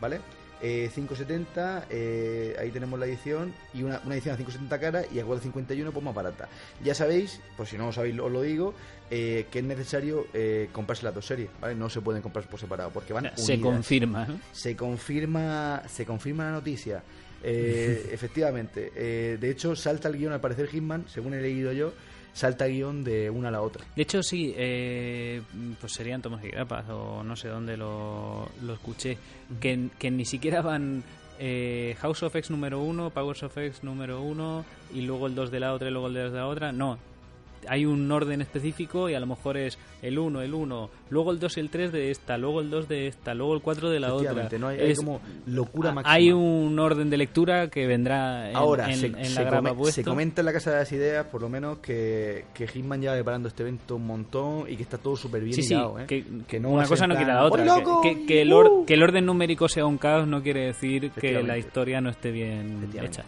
¿vale? Eh, 570, eh, ahí tenemos la edición y una, una edición a 570 cara y a 451 pues más barata. Ya sabéis, por si no lo sabéis os lo digo, eh, que es necesario eh, comprarse las dos series, ¿vale? No se pueden comprar por separado porque van Se unidas. confirma. Se confirma, se confirma la noticia. Eh, efectivamente. Eh, de hecho, salta el guion, al parecer Hitman, según he leído yo, salta guion de una a la otra. De hecho, sí, eh, pues serían tomos y grapas o no sé dónde lo, lo escuché, que, que ni siquiera van eh, House of X número uno, Powers of X número uno y luego el 2 de la otra y luego el 2 de la otra. No, hay un orden específico y a lo mejor es el 1, el 1, luego el 2 y el 3 de esta, luego el 2 de esta, luego el 4 de la otra. No hay, hay Es- como locura máxima. Hay un orden de lectura que vendrá en, Ahora, en- se, en se la come- puesto. se comenta en la Casa de las Ideas, por lo menos, que, que Hitman lleva preparando este evento un montón y que está todo súper bien Sí, sí, ¿eh? que, no una cosa no quita la otra. Que, el ¡Uh! or- que el orden numérico sea un caos no quiere decir que la historia no esté bien hecha.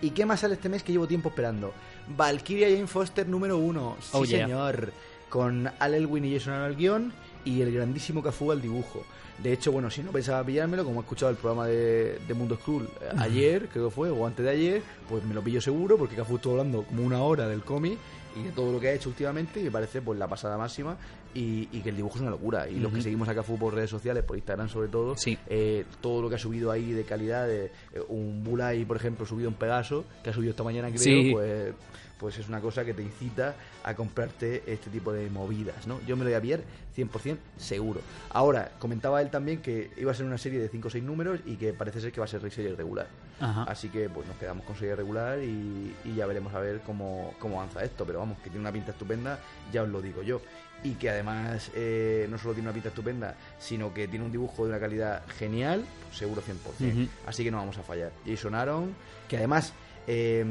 ¿Y qué más sale este mes que llevo tiempo esperando? Valkyria Jane Foster número uno. Sí, Oh, yeah. señor. Con Al Elwin y Jason al guion y el grandísimo Cafú al dibujo. De hecho, bueno, si no pensaba pillármelo, como he escuchado el programa de, de Mundo Skrull eh, ayer, creo que fue, o antes de ayer, pues me lo pillo seguro, porque Cafú estuvo hablando como una hora del cómic y de todo lo que ha hecho últimamente, y me parece pues la pasada máxima, y, y que el dibujo es una locura. Y los que seguimos a Cafú por redes sociales, por Instagram sobre todo, Sí. eh, todo lo que ha subido ahí de calidad, de, eh, un Bulai, por ejemplo, subido en Pegaso, que ha subido esta mañana, creo, Sí. pues, pues es una cosa que te incita a comprarte este tipo de movidas, ¿no? Yo me lo voy a pillar 100% seguro. Ahora, comentaba él también que iba a ser una serie de 5 o 6 números y que parece ser que va a ser serie regular. Ajá. Así que pues nos quedamos con serie regular y, y ya veremos a ver cómo, cómo avanza esto. Pero vamos, que tiene una pinta estupenda, ya os lo digo yo. Y que además eh, no solo tiene una pinta estupenda, sino que tiene un dibujo de una calidad genial, pues seguro 100%. Ujú. Así que no vamos a fallar. Jason Aaron, que además eh,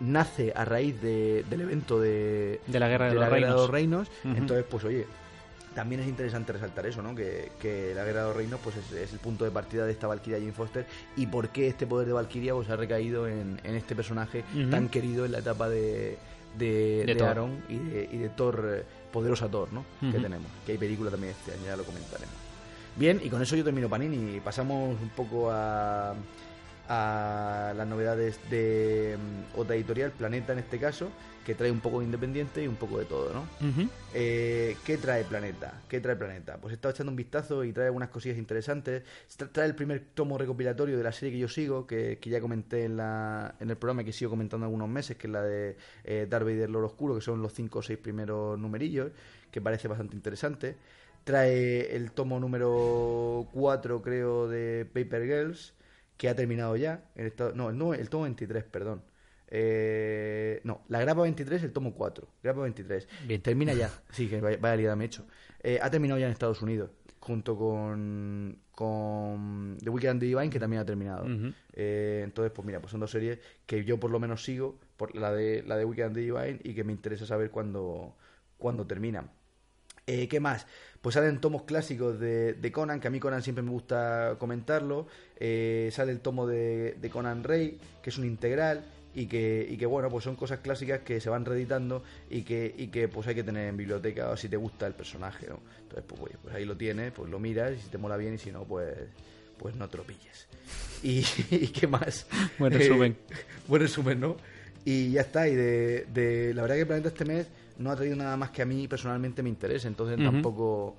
nace a raíz de- del evento de, De la Guerra de los Guerra Reinos. los Reinos. Ujú. Entonces, pues oye, también es interesante resaltar eso, ¿no? Que, que la Guerra de los Reinos pues es, es el punto de partida de esta Valkyria Jane Foster y por qué este poder de Valkyria pues ha recaído en, en este personaje tan querido en la etapa de, de, De. Aaron y de, y de Thor, eh, poderosa Thor, ¿no? Que tenemos. Que hay película también este año, ya lo comentaremos. Bien, y con eso yo termino Panini. Pasamos un poco a, a las novedades de mm, otra editorial, Planeta en este caso, que trae un poco de independiente y un poco de todo, ¿no? Eh, ¿Qué trae Planeta? ¿Qué trae Planeta? Pues he estado echando un vistazo y trae algunas cosillas interesantes. Tra- Trae el primer tomo recopilatorio de la serie que yo sigo, que, que ya comenté en, la, en el programa que sigo comentando algunos meses, que es la de eh, Darth Vader Lord Oscuro, que son los cinco o seis primeros numerillos, que parece bastante interesante. Trae el tomo número 4, creo, de Paper Girls, que ha terminado ya. Estado- no, el, no, el tomo 23, perdón. Eh, no, la grapa 23, el tomo 4. Grapa 23. Bien. Termina ya. Sí, que vaya, vaya liada me he hecho. Eh, ha terminado ya en Estados Unidos, junto con, con The the Divine, que también ha terminado. Eh, entonces, pues mira, pues son dos series que yo por lo menos sigo, por la de la de the Divine, y que me interesa saber cuándo, cuándo terminan. Eh, ¿Qué más? Pues salen tomos clásicos de, de Conan, que a mí Conan siempre me gusta comentarlo. Eh, sale el tomo de, de Conan Rey, que es un integral, y que, y que bueno, pues son cosas clásicas que se van reeditando y que, y que pues hay que tener en biblioteca o si te gusta el personaje, ¿no? Entonces, pues, oye, pues ahí lo tienes, pues lo miras y si te mola bien y si no, pues, pues no te lo pilles. Y, y qué más. Buen resumen. Eh, buen resumen, ¿no? Y ya está, y de, de- la verdad que Planeta este mes no ha traído nada más que a mí personalmente me interese, entonces tampoco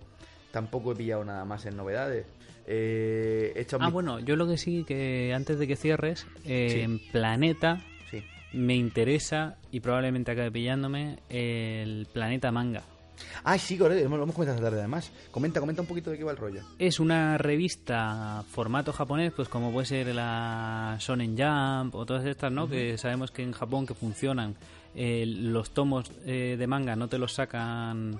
tampoco he pillado nada más en novedades. Eh, he Ah, mi- bueno, yo lo que sí que antes de que cierres, eh, Sí. en Planeta Sí. me interesa y probablemente acabe pillándome el Planeta Manga. Ah, sí, correcto, lo hemos comentado esta tarde además. Comenta, comenta un poquito de qué va el rollo. Es una revista formato japonés, pues como puede ser la Shonen Jump o todas estas, ¿no? Que sabemos que en Japón que funcionan. Eh, los tomos eh, de manga no te los sacan,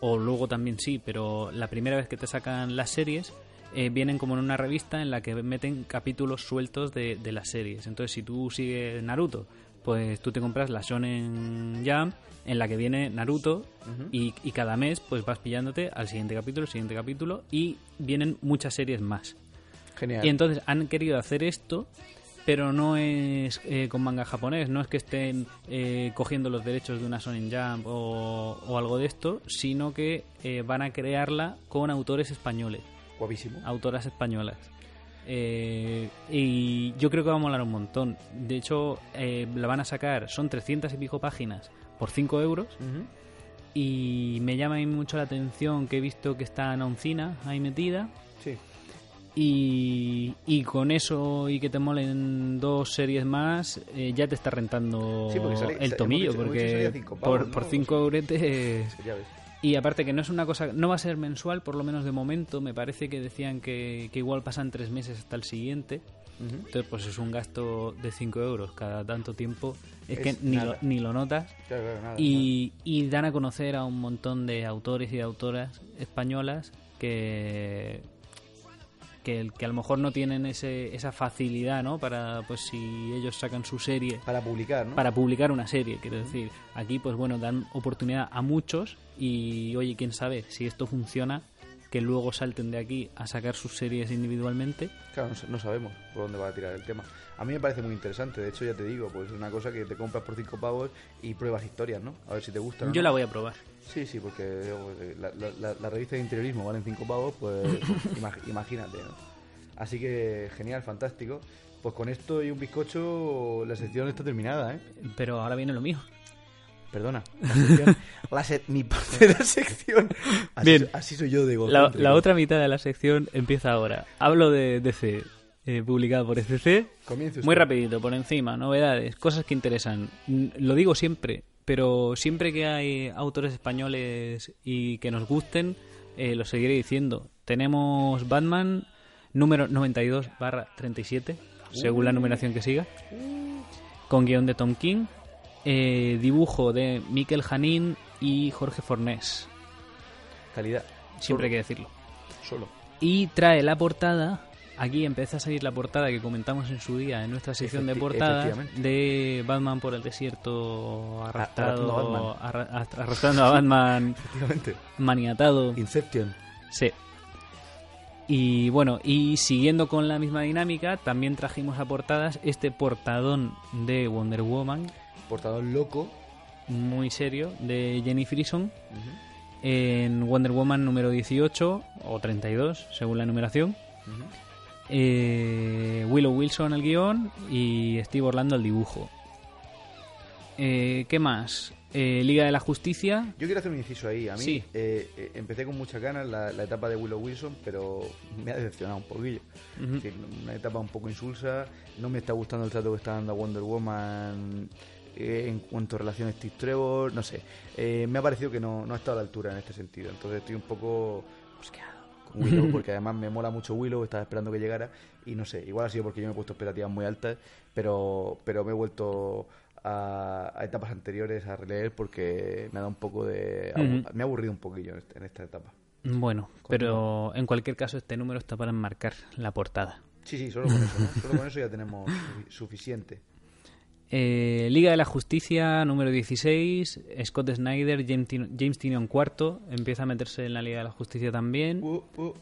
o luego también sí, pero la primera vez que te sacan las series eh, vienen como en una revista en la que meten capítulos sueltos de, de las series. Entonces, si tú sigues Naruto, pues tú te compras la Shonen Jump en la que viene Naruto y, y cada mes pues vas pillándote al siguiente capítulo, siguiente capítulo y vienen muchas series más. Genial. Y entonces han querido hacer esto, pero no es eh, con manga japonés, no es que estén eh, cogiendo los derechos de una Shonen Jump o, o algo de esto, sino que eh, van a crearla con autores españoles, Guapísimo. autoras españolas. Eh, y yo creo que va a molar un montón. De hecho, eh, la van a sacar, son 300 y pico páginas por 5 euros. Y me llama mucho la atención que he visto que está Nauncina ahí metida. Y, y con eso y que te molen dos series más, eh, ya te está rentando Sí, sale- el tomillo. porque cinco pavos, por, ¿no? por cinco euretes. Y aparte que no es una cosa, no va a ser mensual, por lo menos de momento. Me parece que decían que, que igual pasan tres meses hasta el siguiente. Entonces, pues es un gasto de 5 euros cada tanto tiempo. Es, Es que ni lo, ni lo notas. Claro, claro, nada, Y, y dan a conocer a un montón de autores y de autoras españolas que que, que a lo mejor no tienen ese, esa facilidad, ¿no? Para, pues si ellos sacan su serie. Para publicar, ¿no? para publicar una serie, quiero decir. Aquí, pues bueno, dan oportunidad a muchos y, oye, quién sabe, si esto funciona, que luego salten de aquí a sacar sus series individualmente. Claro, no, sa- no sabemos por dónde va a tirar el tema. A mí me parece muy interesante. De hecho, ya te digo, pues es una cosa que te compras por cinco pavos y pruebas historias, ¿no? A ver si te gustan. o Yo no. la voy a probar. Sí, sí, porque eh, la, la, la- la revista de interiorismo valen 5 pavos, pues imag- imagínate, ¿no? Así que genial, fantástico. Pues con esto y un bizcocho la sección está terminada, ¿eh? Pero ahora viene lo mío. Perdona. La sección, la se- mi parte de la sección. Así, Bien. así soy yo de La, la otra mitad de la sección empieza ahora. Hablo de DC, eh, publicado por usted. Muy rapidito, por encima, novedades, cosas que interesan. Lo digo siempre, pero siempre que hay autores españoles y que nos gusten, eh, lo seguiré diciendo. Tenemos Batman número 92 barra 37, según la numeración que siga, con guion de Tom King. Eh, dibujo de Miquel Janín y Jorge Fornés. Calidad. Siempre hay que decirlo. Solo. Y trae la portada. Aquí empieza a salir la portada que comentamos en su día en nuestra sección de portadas de Batman por el desierto arrastrado, arrastrando a arra- arra- arrastrando a Batman maniatado. Inception. Sí. Y bueno, y siguiendo con la misma dinámica, también trajimos a portadas este portadón de Wonder Woman, Portador loco. muy serio, de Jenny Frison, en Wonder Woman número 18 o 32, según la numeración. Eh, Willow Wilson al guion y Steve Orlando al dibujo. Eh, ¿Qué más? Eh, Liga de la Justicia. Yo quiero hacer un inciso ahí. A mí Sí. eh, eh, empecé con muchas ganas la, la etapa de Willow Wilson, pero me ha decepcionado un poquillo. Ujú. Es decir, una etapa un poco insulsa. No me está gustando el trato que está dando a Wonder Woman eh, en cuanto a relaciones Steve Trevor. No sé. Eh, me ha parecido que no, no ha estado a la altura en este sentido. Entonces estoy un poco mosqueado con Willow, porque además me mola mucho Willow. Estaba esperando que llegara. Y no sé, igual ha sido porque yo me he puesto expectativas muy altas, pero, pero me he vuelto a, a etapas anteriores a releer porque me ha dado un poco de. Me ha aburrido un poquillo en, este- en esta etapa. Bueno, pero en cualquier caso este número está para enmarcar la portada. Sí, sí, solo con eso, ¿no? Solo con eso ya tenemos sufi- suficiente. Eh, Liga de la Justicia número 16, Scott Snyder, James, James Tynion cuarto, empieza a meterse en la Liga de la Justicia también. Uh, uh.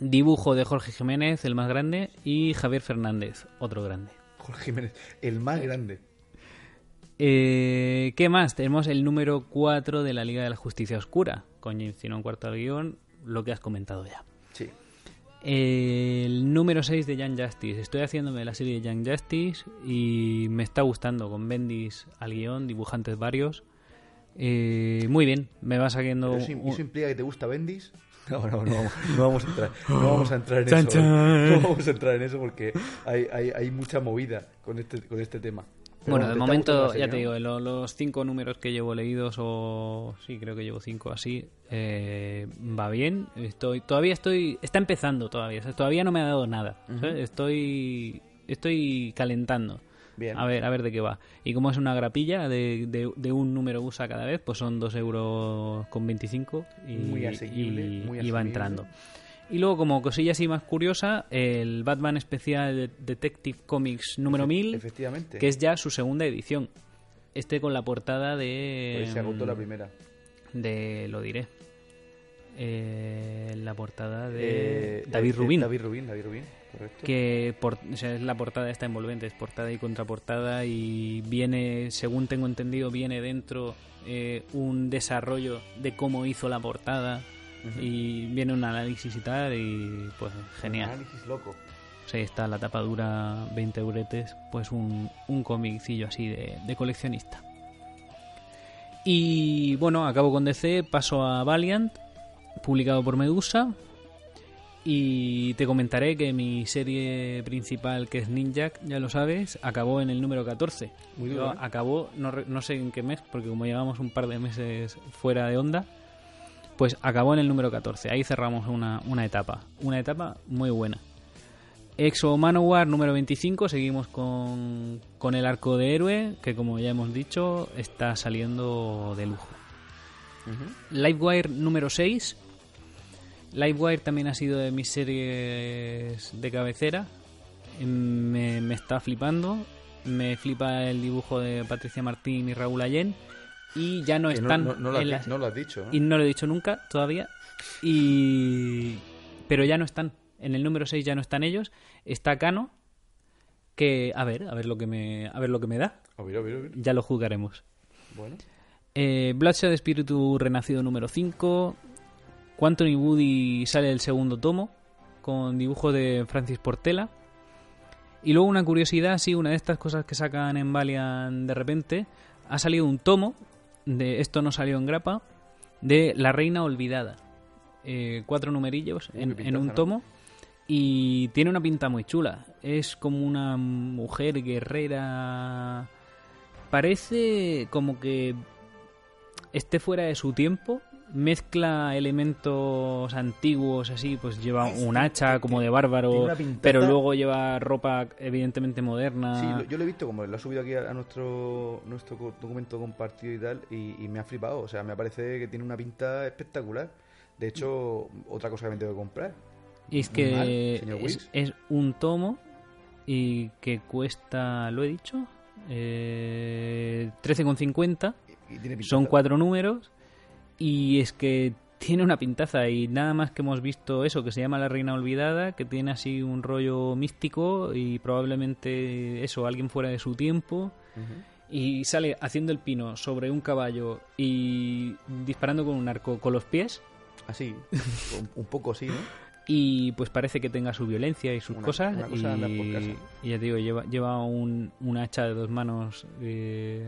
Dibujo de Jorge Jiménez, el más grande, y Javier Fernández, otro grande. Jorge Jiménez, el más grande. Eh, ¿Qué más? Tenemos el número 4 de la Liga de la Justicia Oscura, con James Tynion cuarto al guion, lo que has comentado ya. El número 6 de Young Justice. Estoy haciéndome la serie de Young Justice y me está gustando con Bendis al guion, dibujantes varios. Eh, muy bien, me va saliendo... Eso, eso implica que te gusta Bendis? No, no, no, vamos- no vamos a entrar, no vamos a entrar en eso. No vamos a entrar en eso porque hay, hay, hay mucha movida con este, con este tema. Pero Bueno, ¿te de momento, ya te digo, lo- los cinco números que llevo leídos, o sí, creo que llevo cinco así, eh, va bien. Estoy, todavía estoy, está empezando todavía, o sea, todavía no me ha dado nada. ¿sabes? Estoy, estoy calentando. Bien. A ver, a ver de qué va. Y como es una grapilla de, de, de un número USA cada vez, pues son 2 euros con 25 y, Muy asequible, y- muy y va entrando. Y luego, como cosilla así más curiosa, el Batman especial de Detective Comics número Efe- 1000, Efectivamente. que es ya su segunda edición. Este con la portada de... Pues se agotó la mm, primera. De, lo diré. Eh, la portada de Eh, David Rubin David Rubin, David Rubin, correcto. que por, o sea, es la portada está envolvente, es portada y contraportada y viene, según tengo entendido, viene dentro eh, un desarrollo de cómo hizo la portada y viene un análisis y tal y pues genial. Análisis loco. Sea, está la tapa dura 20 euretes, pues un, un comicillo así de, de coleccionista. Y bueno, acabo con DC, paso a Valiant, publicado por Medusa. Y te comentaré que mi serie principal, que es Ninja, ya lo sabes, acabó en el número 14. Muy Digo, duro, ¿eh? Acabó, no, no sé en qué mes, porque como llevamos un par de meses fuera de onda, pues acabó en el número 14. Ahí cerramos una, una etapa. Una etapa muy buena. Exo Manowar número 25, seguimos con, con el arco de héroe, que como ya hemos dicho, está saliendo de lujo. Livewire número 6. Livewire también ha sido de mis series de cabecera. Me, me está flipando. Me flipa el dibujo de Patricia Martín y Raúl Allen. Y ya no están no, lo has, no lo dicho, y no lo he dicho nunca todavía. Y pero ya no están. En el número 6 ya no están ellos. Está Cano que a ver, a ver lo que me a ver lo que me da. A ver, a ver, a ver. Ya lo jugaremos. Bueno. Eh, Bloodshot Espíritu Renacido número 5. Quantum y Woody sale el segundo tomo con dibujo de Francis Portela. Y luego una curiosidad, sí, una de estas cosas que sacan en Valiant de repente, ha salido un tomo, de esto no salió en grapa, de La Reina Olvidada. Eh, cuatro numerillos en, un tomo. Y tiene una pinta muy chula. Es como una mujer guerrera. Parece como que esté fuera de su tiempo mezcla elementos antiguos así, pues lleva Es un hacha como de bárbaro, pero luego lleva ropa evidentemente moderna. Sí, yo lo he visto como lo ha subido aquí a, nuestro nuestro documento compartido y tal, y, y me ha flipado. O sea, me parece que tiene una pinta espectacular. De hecho, otra cosa que me tengo que comprar. Y es mal, que es, un tomo y que cuesta, ¿lo he dicho? Eh, 13,50. Y, y tiene pintaza. Son cuatro números y es que tiene una pintaza y nada más que hemos visto eso que se llama La Reina Olvidada, que tiene así un rollo místico y probablemente eso, alguien fuera de su tiempo. Y sale haciendo el pino sobre un caballo y disparando con un arco con los pies. Así, un, poco así, ¿no? y pues parece que tenga su violencia y sus Una- cosas una cosa y ya te digo, lleva, lleva un, un hacha de dos manos eh,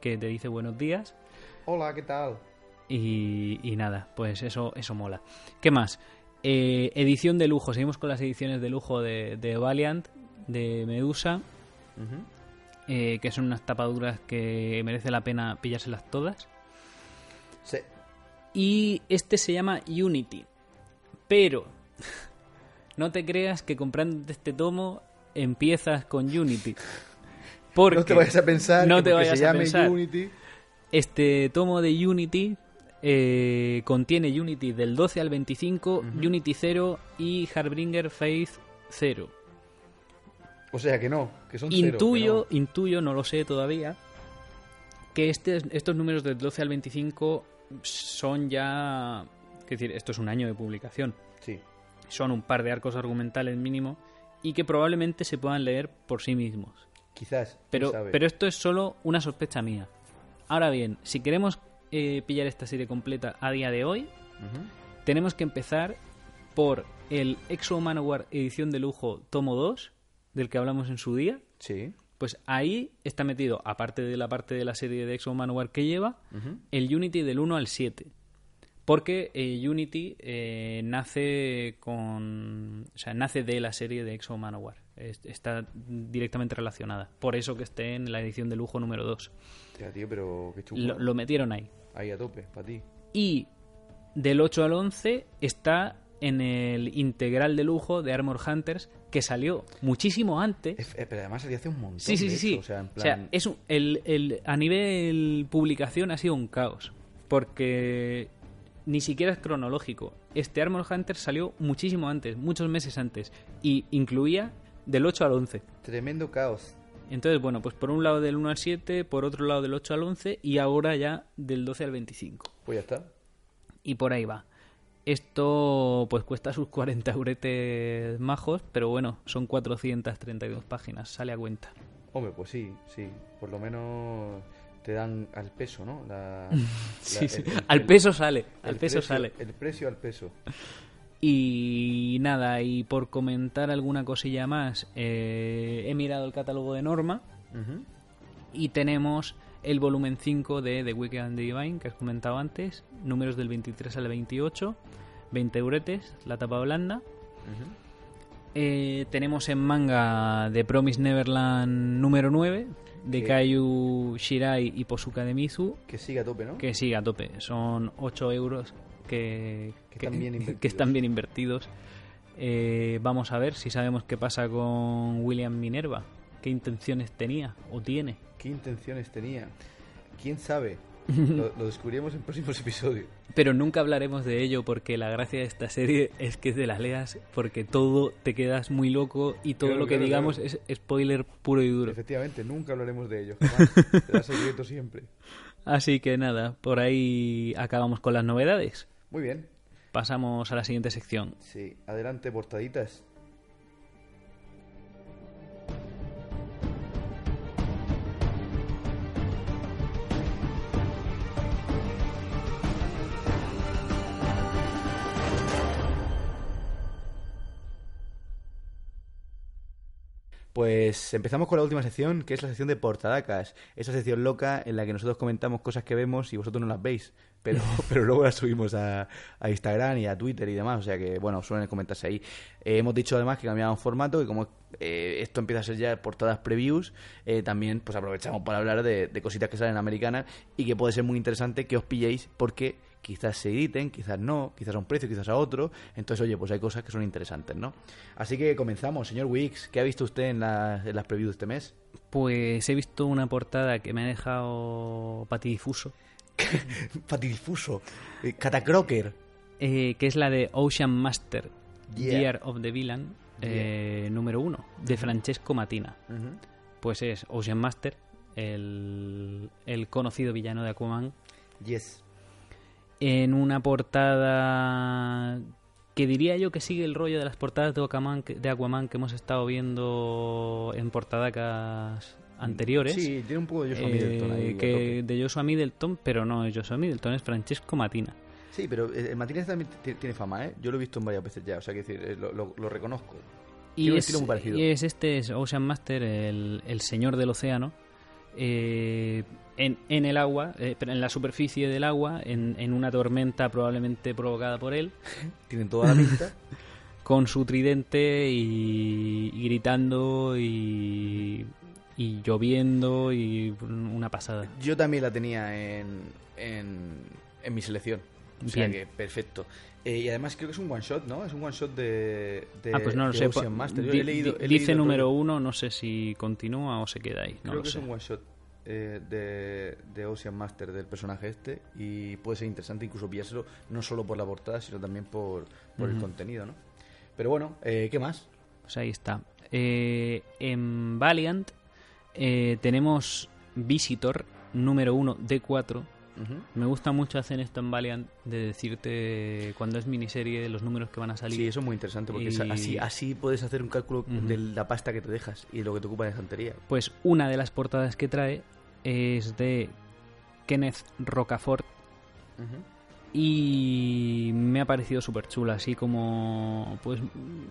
que te dice buenos días. Hola, ¿qué tal? Y, y nada, pues eso, eso mola. ¿Qué más? Eh, edición de lujo. Seguimos con las ediciones de lujo de, de Valiant, de Medusa, eh, que son unas tapaduras que merece la pena pillárselas todas. Sí. Y este se llama Unity. Pero no te creas que comprando este tomo empiezas con Unity. Porque no te vayas a pensar no que te vayas se a llame pensar. Unity. Este tomo de Unity eh, contiene Unity del 12 al 25, Ujú. Unity 0 y Harbinger Faith 0. O sea que no, que son cero, Intuyo, que intuyo, no lo sé todavía, que este, estos números del 12 al 25 son ya... Es decir, esto es un año de publicación. no. Sí. Son un par de arcos argumentales mínimo y que probablemente se puedan leer por sí mismos. Quizás. Pero, sabe. pero esto es solo una sospecha mía. Ahora bien, si queremos eh, pillar esta serie completa a día de hoy, tenemos que empezar por el Exo Manowar edición de lujo tomo 2, del que hablamos en su día. Sí. Pues ahí está metido, aparte de la parte de la serie de Exo Manowar que lleva, el Unity del 1 al 7. Porque eh, Unity eh, nace con. O sea, nace de la serie de Exo Manowar. Es- está directamente relacionada. Por eso que esté en la edición de lujo número 2. Ya, tío, pero qué chulo. Lo, lo metieron ahí. Ahí a tope, para ti. Y del 8 al 11 está en el integral de lujo de Armor Hunters, que salió muchísimo antes. Es- eh, pero además salía hace un montón. Sí, sí, de sí, O sea, en plan... es un- el, el- a nivel publicación ha sido un caos. Porque ni siquiera es cronológico. Este Armor Hunter salió muchísimo antes, muchos meses antes. Y incluía del 8 al 11. Tremendo caos. Entonces, bueno, pues por un lado del 1 al 7, por otro lado del 8 al 11 y ahora ya del 12 al 25. Pues ya está. Y por ahí va. Esto pues cuesta sus 40 euretes majos, pero bueno, son 432 páginas, sale a cuenta. Hombre, pues sí, sí. Por lo menos te dan al peso, ¿no? La, Sí, la- sí. el- el- al el- peso sale, al el peso precio- sale. El precio al peso. Y nada, y por comentar alguna cosilla más, eh, he mirado el catálogo de Norma y tenemos el volumen 5 de The Wicked and the Divine, que has comentado antes, números del 23 al 28, 20 euretes, la tapa blanda. Eh, tenemos en manga The Promise Neverland número 9 de Kaiju Shirai y Posuka de Mizu, Que siga a tope, ¿no? que sigue a tope. Son 8 euros que, Que están bien invertidos. que están bien invertidos. Eh, vamos a ver si sabemos qué pasa con William Minerva. ¿Qué intenciones tenía o tiene? ¿Qué intenciones tenía? ¿Quién sabe? lo, lo descubriremos en próximos episodios. Pero nunca hablaremos de ello porque la gracia de esta serie es que te la leas porque todo te quedas muy loco y todo Claro, lo que claro, digamos claro. es spoiler puro y duro. Efectivamente, nunca hablaremos de ello. Jamás. Será secreto siempre. Así que nada, por ahí acabamos con las novedades. Muy bien. Pasamos a la siguiente sección. Sí, adelante, portaditas. Pues empezamos con la última sección, que es la sección de portadacas. Esa sección loca en la que nosotros comentamos cosas que vemos y vosotros no las veis, pero, pero luego las subimos a, a Instagram y a Twitter y demás. O sea que, bueno, suelen comentarse ahí. Eh, hemos dicho además que cambiamos formato y como eh, esto empieza a ser ya portadas previews, eh, también pues aprovechamos para hablar de, de cositas que salen americanas y que puede ser muy interesante que os pilléis porque quizás se editen, quizás no, quizás a un precio, quizás a otro. Entonces, oye, pues hay cosas que son interesantes, ¿no? Así que comenzamos. Señor Wix, ¿qué ha visto usted en, la- en las previews de este mes? Pues he visto una portada que me ha dejado patidifuso, Fatidifuso. Eh, Catacroker. eh, que es la de Ocean Master, Yeah. Year of the Villain, eh, número uno, de Francesco Matina. Pues es Ocean Master, el, el conocido villano de Aquaman, Yes. En una portada que diría yo que sigue el rollo de las portadas de Aquaman que, de Aquaman que hemos estado viendo en portadacas anteriores. Sí, tiene un poco de Joshua eh, Middleton ahí. que de Joshua Middleton, pero no es Joshua Middleton, es Francesco Matina. Sí, pero eh, el Martínez también tiene fama, ¿eh? Yo lo he visto en varias veces ya, o sea, que decir, eh, lo, lo- lo reconozco. Y es, muy parecido. y es este es Ocean Master, el, el señor del océano, eh, en, en el agua, eh, en la superficie del agua, en, en una tormenta probablemente provocada por él, Tienen toda la pinta. con su tridente y, y gritando y, y lloviendo y una pasada. Yo también la tenía en, en, en mi selección. O sea Bien. que perfecto. Eh, y además creo que es un one shot, ¿no? Es un one shot de, de ah, pues no lo de sé. Ocean Master. Yo di- he leído- di- he dice leído número uno, no sé si continúa o se queda ahí. No Creo lo que sé. es un one shot eh, de, de Ocean Master del personaje este y puede ser interesante incluso pillárselo no solo por la portada sino también por, por el Ujú. contenido, ¿no? Pero bueno, eh, ¿qué más? Pues ahí está. Eh, en Valiant eh, tenemos Visitor número 1 D4. Me gusta mucho hacer esto en Valiant de decirte cuando es miniserie los números que van a salir. Sí, eso es muy interesante porque Y- así, así puedes hacer un cálculo Ujú. de la pasta que te dejas y de lo que te ocupa en estantería. Pues una de las portadas que trae es de Kenneth Rocafort y me ha parecido súper chula, así como pues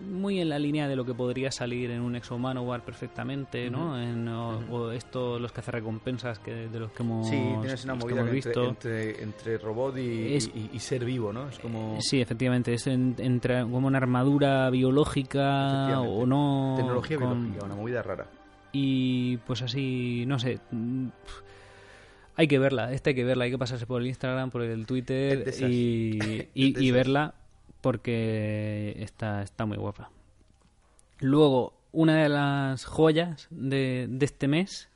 muy en la línea de lo que podría salir en un Exo Manowar perfectamente, ¿no? En, o, Ujú. o esto, los cazarrecompensas que de los que hemos, Sí, tienes una los que movida hemos entre, visto. entre, entre robot y, Es- y- y ser vivo, ¿no? Es como Sí, efectivamente, es en- entre como una armadura biológica o no. tecnología con- biológica, una movida rara. Y pues así, no sé. Hay que verla, esta hay que verla, hay que pasarse por el Instagram, por el Twitter y, y- verla porque está, está muy guapa. Luego, una de las joyas de, de este mes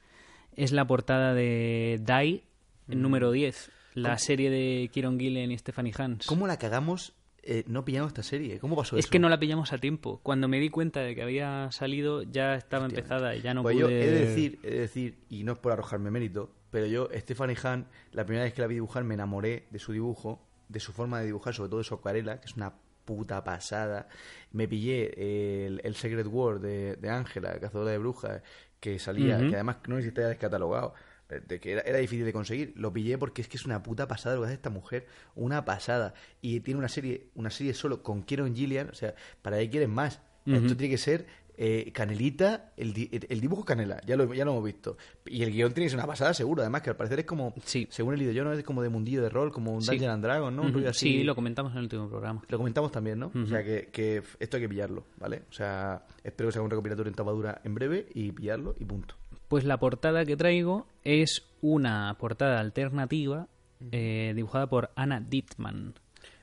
es la portada de Die, el Mm. número 10, la serie de Kieron Gillen y Stephanie Hans. ¿Cómo la cagamos eh, no pillando esta serie? ¿Cómo pasó Es eso? que no la pillamos a tiempo. Cuando me di cuenta de que había salido, ya estaba Hostia. empezada y ya no pues pude... yo he de decir, he de decir, y no es por arrojarme mérito, pero yo, Stephanie Han, la primera vez que la vi dibujar, me enamoré de su dibujo, de su forma de dibujar, sobre todo de su acuarela, que es una puta pasada. Me pillé el, el Secret World de de Ángela, cazadora de brujas, que salía, que además no ya descatalogado, eh, de que era, era difícil de conseguir. Lo pillé porque es que es una puta pasada lo que hace esta mujer, una pasada. Y tiene una serie, una serie solo con Kieron Gillian, o sea, para ahí quieren más. Esto tiene que ser eh, canelita, el, di- el dibujo canela, ya lo, ya lo hemos visto. Y el guion tiene que ser una pasada, seguro. Además, que al parecer es como, Sí. según he leído yo, ¿no? es como de mundillo de rol, como un Sí. Dungeon and Dragon, ¿no? Un así. Sí, lo comentamos en el último programa. Lo comentamos también, ¿no? O sea, que, esto hay que pillarlo, ¿vale? O sea, espero que sea un recopilatorio en tapadura en breve y pillarlo y punto. Pues la portada que traigo es una portada alternativa eh, dibujada por Anna Dittman.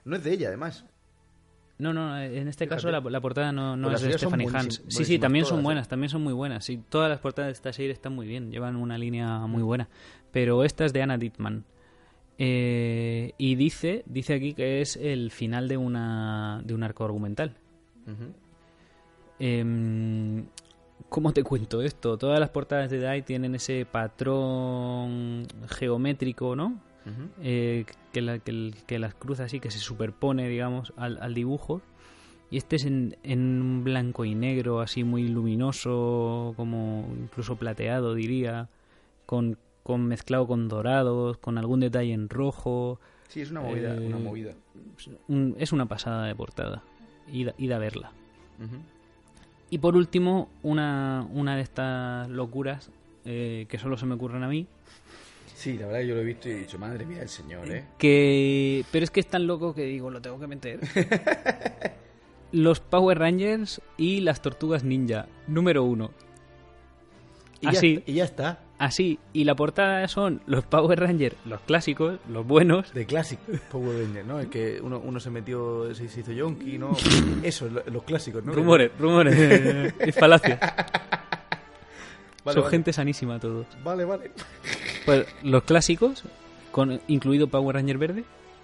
No es de ella, además. No, no, en este Fíjate. caso la, la portada no, no Pues es de Stephanie Hans. Sí, sí, también son todas, ¿eh? buenas, también son muy buenas. Sí, todas las portadas de esta serie están muy bien, llevan una línea muy buena. Pero esta es de Anna Dittman. Eh, y dice, dice aquí que es el final de una de un arco argumental. ¿Cómo te cuento esto? Todas las portadas de DAI tienen ese patrón geométrico, ¿no? Eh, que, la- que el- que las cruza así, que se superpone, digamos, al, al dibujo. Y este es en, en un blanco y negro, así muy luminoso, como incluso plateado, diría, con, con mezclado con dorados, con algún detalle en rojo. Sí, es una movida, Eh, una movida. Un- es una pasada de portada. Id, a- verla. Y por último, una, una de estas locuras eh, que solo se me ocurren a mí. Sí, la verdad yo lo he visto y he dicho, madre mía, el señor, ¿eh? Que. Pero es que es tan loco que digo, lo tengo que meter. Los Power Rangers y las Tortugas Ninja, número uno. Y ya Así. está- y ya está. así. Y la portada son los Power Rangers, los clásicos, los buenos. De Classic Power Ranger, ¿no? El que uno, uno se metió, se, hizo yonki, ¿no? Eso, lo- los clásicos, ¿no? Rumores, rumores. es falacia. Vale, Son vale. gente sanísima todos. Vale, vale. Pues los clásicos, con incluido Power Ranger verde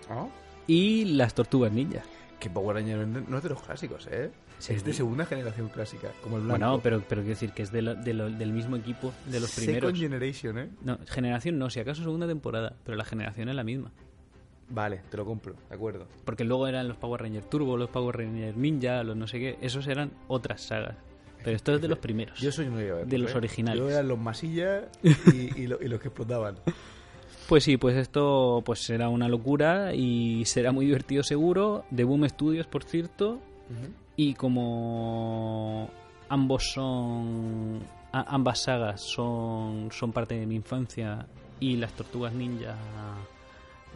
Ah, y las tortugas ninja. Que Power Ranger no es de los clásicos, ¿eh? Es de segunda generación clásica, como el blanco. Bueno, pero, pero quiero decir que es de la- de lo- del mismo equipo de los primeros. Second Generation, ¿eh? No, generación no, si acaso segunda temporada, pero la generación es la misma. Vale, te lo compro, de acuerdo. Porque luego eran los Power Rangers Turbo, los Power Rangers Ninja, los no sé qué, esos eran otras sagas. Pero esto es de los primeros. Yo soy un de, De los originales. Yo eran los masillas y, y lo- y los que explotaban. Pues sí, pues esto pues será una locura y será muy divertido seguro. De Boom Studios, por cierto. Y como ambos son. a- ambas sagas son, son parte de mi infancia y las tortugas ninja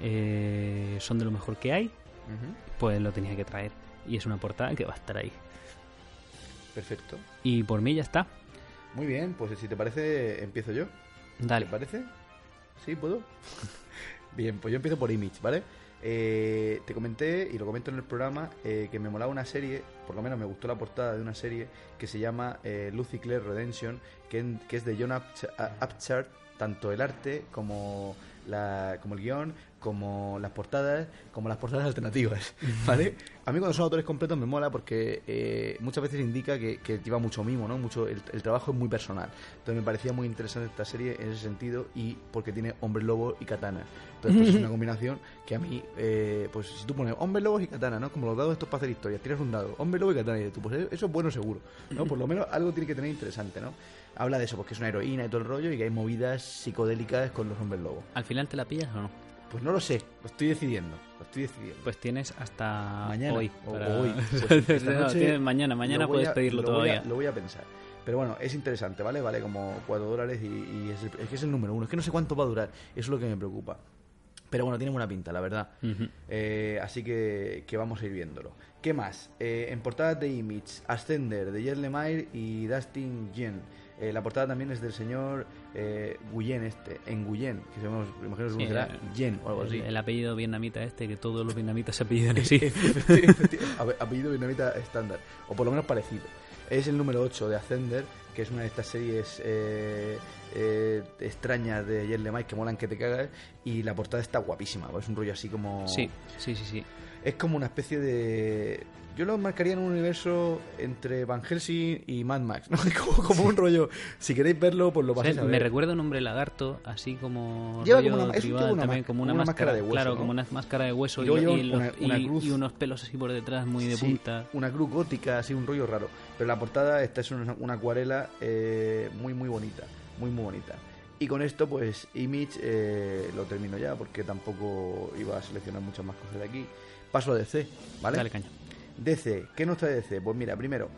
eh, son de lo mejor que hay, pues lo tenía que traer. Y es una portada que va a estar ahí. Perfecto. Y por mí ya está. Muy bien, pues si te parece, empiezo yo. Dale. ¿Te parece? ¿Sí? ¿Puedo? Bien, pues yo empiezo por Image, ¿vale? Eh, te comenté, y lo comento en el programa, eh, que me molaba una serie, por lo menos me gustó la portada de una serie que se llama eh, Lucy Claire Redemption, que, en- que es de John Upch- a- Upchart, tanto el arte como, la, como el guion, como las portadas, como las portadas alternativas, ¿vale? A mí cuando son autores completos me mola porque eh, muchas veces indica que, que lleva mucho mimo, ¿no? Mucho, el, el trabajo es muy personal. Entonces me parecía muy interesante esta serie en ese sentido y porque tiene hombre lobo y katana. Entonces pues, es una combinación que a mí, eh, pues si tú pones hombre lobos y katana, ¿no? Como los dados estos para hacer historias, tiras un dado, hombre lobo y katana y tú, pues eso es bueno seguro, ¿no? Por lo menos algo tiene que tener interesante, ¿no? Habla de eso, porque es una heroína y todo el rollo y que hay movidas psicodélicas con los hombres lobos. ¿Al final te la pillas o no? Pues no lo sé, lo estoy decidiendo, lo estoy decidiendo. Pues tienes hasta Mañana hoy. o- para- hoy. Pues esta No, noche tienes mañana, mañana puedes a- pedirlo lo voy a- todavía. lo voy a pensar. Pero bueno, es interesante, ¿vale? Vale como 4 dólares y, y es, el- es que es el número uno. Es que no sé cuánto va a durar. Eso es lo que me preocupa. Pero bueno, tiene buena pinta, la verdad. Eh, así que, que vamos a ir viéndolo. ¿Qué más? Eh, en portadas de Image, Ascender, de Jerry Lemire y Dustin Yen. Eh, la portada también es del señor eh, Guyen este, en Guyen, que se llama, me imagino que se eh, Yen o algo El, así. el apellido vietnamita este, que todos los vietnamitas se apellidan así. Ape- apellido vietnamita estándar, o por lo menos parecido. Es el número 8 de Ascender, que es una de estas series eh, eh, extrañas de Jerry Mike que molan que te cagas, y la portada está guapísima, es un rollo así como... Sí, sí, sí, sí. Es como una especie de... Yo lo marcaría en un universo entre Van Helsing y Mad Max, ¿no? Como, como un rollo... Si queréis verlo, pues lo O sea, pasáis a ver. me recuerda un hombre lagarto, así como Lleva rollo como una- tribal una también, ma- como una, como una máscara, máscara de hueso, claro, ¿no? como una máscara de hueso Y y, los- cruz. y unos pelos así por detrás muy de Sí, punta. Una cruz gótica, así un rollo raro. Pero la portada, esta es una, una acuarela eh, muy, muy bonita. Muy, muy bonita. Y con esto, pues, Image eh, lo termino ya, porque tampoco iba a seleccionar muchas más cosas de aquí. Paso a DC, ¿vale? Dale caña. DC, ¿qué nos trae DC? Pues mira, primero,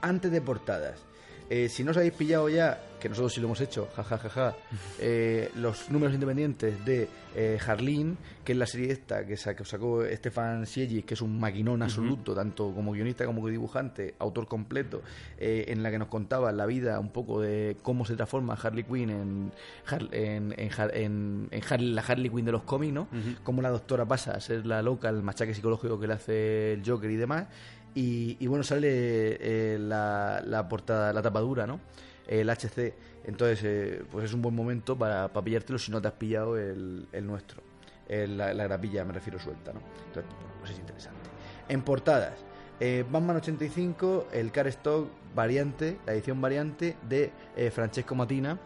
antes de portadas. Eh, si no os habéis pillado ya, que nosotros sí lo hemos hecho, jajajaja, eh, los números independientes de eh, Harleen, que es la serie esta que sacó, sacó Stefan Siegis, que es un maquinón absoluto, tanto como guionista como dibujante, autor completo, eh, en la que nos contaba la vida un poco de cómo se transforma Harley Quinn en, Har- en, en, Har- en- en Har- la Harley Quinn de los cómics, ¿no? Cómo la doctora pasa a ser la loca, el machaque psicológico que le hace el Joker y demás. Y, y bueno, sale eh, la, portada, la tapadura, ¿no? El HC. Entonces, eh, pues es un buen momento para, para pillártelo si no te has pillado el, nuestro. La, la grapilla, me refiero suelta, ¿no? Entonces, bueno, pues es interesante. En portadas, eh, Batman 85, el Car Stock variante, la edición variante de eh, Francesco Matina,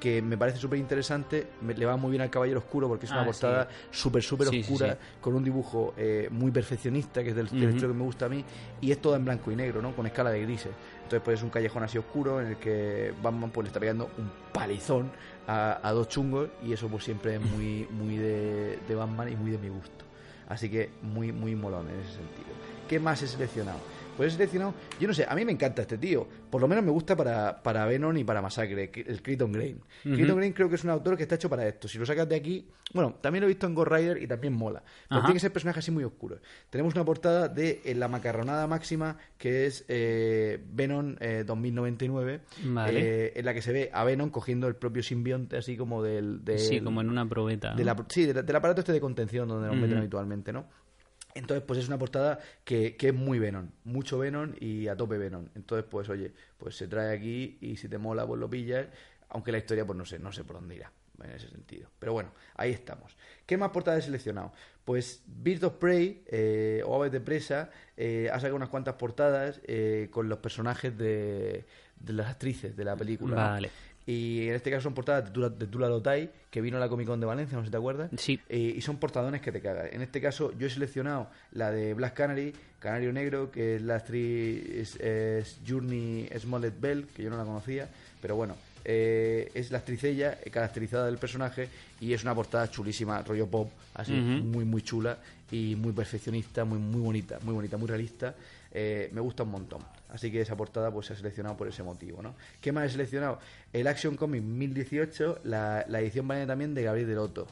que me parece súper interesante, le va muy bien al Caballero Oscuro porque es una Ah, portada súper, súper Sí, sí, oscura, sí. con un dibujo eh, muy perfeccionista, que es del, del Ujú. estilo que me gusta a mí, y es todo en blanco y negro, ¿no? Con escala de grises. Entonces, pues es un callejón así oscuro en el que Batman pues, le está pegando un palizón a, a dos chungos, y eso pues siempre es muy, muy de, de Batman y muy de mi gusto. Así que muy, muy molón en ese sentido. ¿Qué más he seleccionado? Pues he seleccionado, yo no sé, a mí me encanta este tío. Por lo menos me gusta para, para Venom y para Masacre, el Creighton Grain. Creighton Grain creo que es un autor que está hecho para esto. Si lo sacas de aquí, bueno, también lo he visto en Ghost Rider y también mola. Pero Ajá. tiene que ser personajes así muy oscuros. Tenemos una portada de eh, la macarronada máxima, que es eh, Venom eh, 2099, Vale. eh, en la que se ve a Venom cogiendo el propio simbionte, así como del... del- Sí, como en una probeta. de ¿no? la- sí, del aparato este de contención donde nos meten habitualmente, ¿no? Entonces, pues es una portada que, que es muy Venom, mucho Venom y a tope Venom. Entonces, pues oye, pues se trae aquí y si te mola, pues lo pillas, aunque la historia, pues no sé, no sé por dónde irá en ese sentido. Pero bueno, ahí estamos. ¿Qué más portadas he seleccionado? Pues Bird of Prey eh, o Aves de Presa eh, ha sacado unas cuantas portadas eh, con los personajes de, de las actrices de la película. ¿no? Y en este caso son portadas de Tula, Lotay, que vino a la Comic Con de Valencia, no sé si te acuerdas. Sí. Eh, y son portadones que te cagas. En este caso, yo he seleccionado la de Black Canary, Canario Negro, que es la actriz es, Journey Smollett Bell, que yo no la conocía, pero bueno, eh, es la actriz ella, eh, caracterizada del personaje, y es una portada chulísima, rollo pop, así, muy, muy chula y muy perfeccionista, muy, muy bonita, muy bonita, muy realista. Eh, me gusta un montón. Así que esa portada pues se ha seleccionado por ese motivo, ¿no? ¿Qué más he seleccionado? El Action Comic 1018, la, la edición viene también de Gabriel Delotto,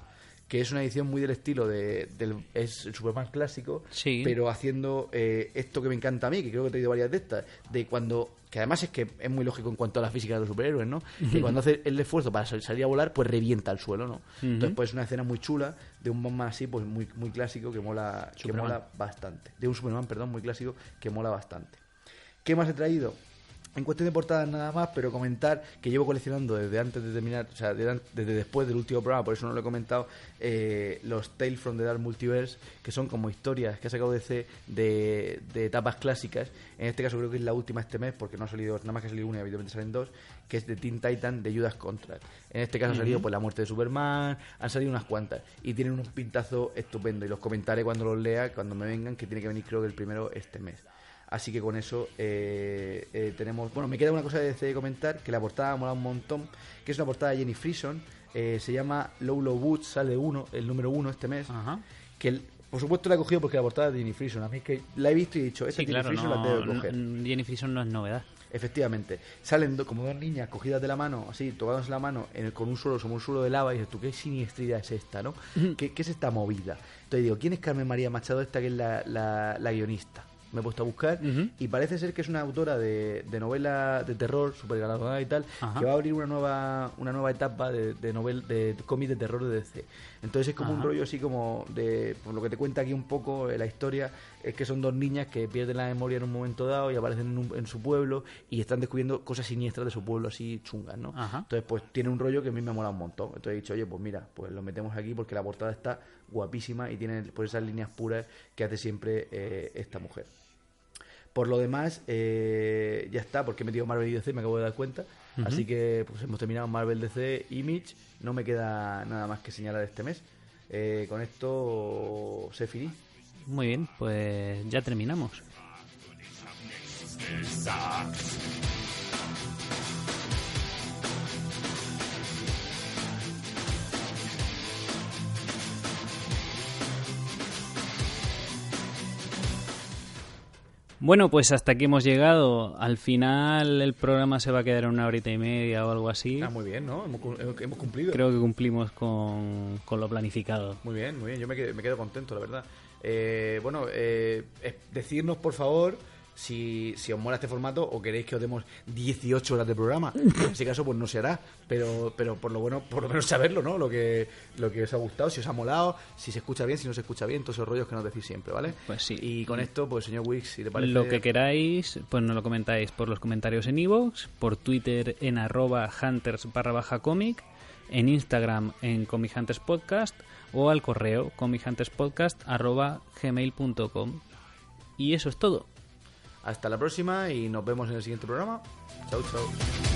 que es una edición muy del estilo de, del es el Superman clásico, Sí. pero haciendo eh, esto que me encanta a mí, que creo que he traído varias de estas, de cuando que además es que es muy lógico en cuanto a la física de los superhéroes, ¿no? Que cuando hace el esfuerzo para sal- salir a volar, pues revienta al suelo, ¿no? Entonces, pues es una escena muy chula de un Batman así, pues muy, muy clásico, que mola, que mola bastante. De un Superman, perdón, muy clásico, que mola bastante. ¿Qué más he traído? En cuestión de portadas nada más, pero comentar que llevo coleccionando desde antes de terminar, o sea, de- desde después del último programa, por eso no lo he comentado, eh, los Tales from the Dark Multiverse, que son como historias que ha sacado DC de, de etapas clásicas. En este caso creo que es la última este mes, porque no ha salido, nada más que ha salido una y evidentemente salen dos, que es de Teen Titan de Judas Contract. En este caso ha salido pues la muerte de Superman, han salido unas cuantas, y tienen un pintazo estupendo, y los comentaré cuando los lea, cuando me vengan, que tiene que venir creo que el primero este mes. Así que con eso eh, eh, tenemos. Bueno, me queda una cosa de de comentar: que la portada mola un montón. Que es una portada de Jenny Frison. eh, se llama Low Low Boots, sale uno, el número uno este mes. Ajá. Que el- por supuesto la he cogido porque la portada de Jenny Frison. A mí es que la he visto y he dicho: esta Sí, Jenny claro, Frison no, la que coger. Jenny Frison no es novedad. Efectivamente, salen do- como dos niñas cogidas de la mano, así, tocadas la mano, en el- con un suelo, como un suelo de lava, y dices tú, qué siniestridad es esta, ¿no? ¿Qué, qué es esta movida? Entonces digo, ¿quién es Carmen María Machado esta que es la, la- la guionista? Me he puesto a buscar y parece ser que es una autora de, de novela de terror, super galardonada y tal, Ajá. que va a abrir una nueva una nueva etapa de, de novel de cómic de terror de DC. Entonces es como un rollo así como de, por lo que te cuenta aquí un poco eh, la historia, es que son dos niñas que pierden la memoria en un momento dado y aparecen en, un- en su pueblo y están descubriendo cosas siniestras de su pueblo así chungas, ¿no? Ajá. Entonces pues tiene un rollo que a mí me mola un montón. Entonces he dicho, oye, pues mira, pues lo metemos aquí porque la portada está guapísima y tiene pues esas líneas puras que hace siempre eh, esta mujer. Por lo demás, eh, ya está, porque he metido Marvel y DC, me acabo de dar cuenta. Así que pues hemos terminado Marvel DC Image. No me queda nada más que señalar este mes. Eh, con esto se finí. Muy bien, pues ya terminamos. Bueno, pues hasta aquí hemos llegado. Al final el programa se va a quedar en una horita y media o algo así. Ah, muy bien, ¿no? Hemos, cu- hemos- hemos cumplido. Creo que cumplimos con, con lo planificado. Muy bien, muy bien. Yo me quedo, me quedo contento, la verdad. Eh, bueno, eh, decirnos, por favor, si, si os mola este formato o queréis que os demos 18 horas de programa. En ese caso, pues no se hará. Pero, pero por lo bueno, por lo menos saberlo, ¿no? Lo que, lo que os ha gustado, si os ha molado, si se escucha bien, si no se escucha bien, todos esos rollos que nos decís siempre, ¿vale? Pues sí. Y con esto, pues señor Wix, si te parece... Lo que queráis, pues nos lo comentáis por los comentarios en iVoox, por Twitter en arroba hunters barra baja comic, en Instagram en Comic Hunters Podcast o al correo comichunterspodcast arroba gmail.com. Y eso es todo. Hasta la próxima y nos vemos en el siguiente programa. Chau, chau.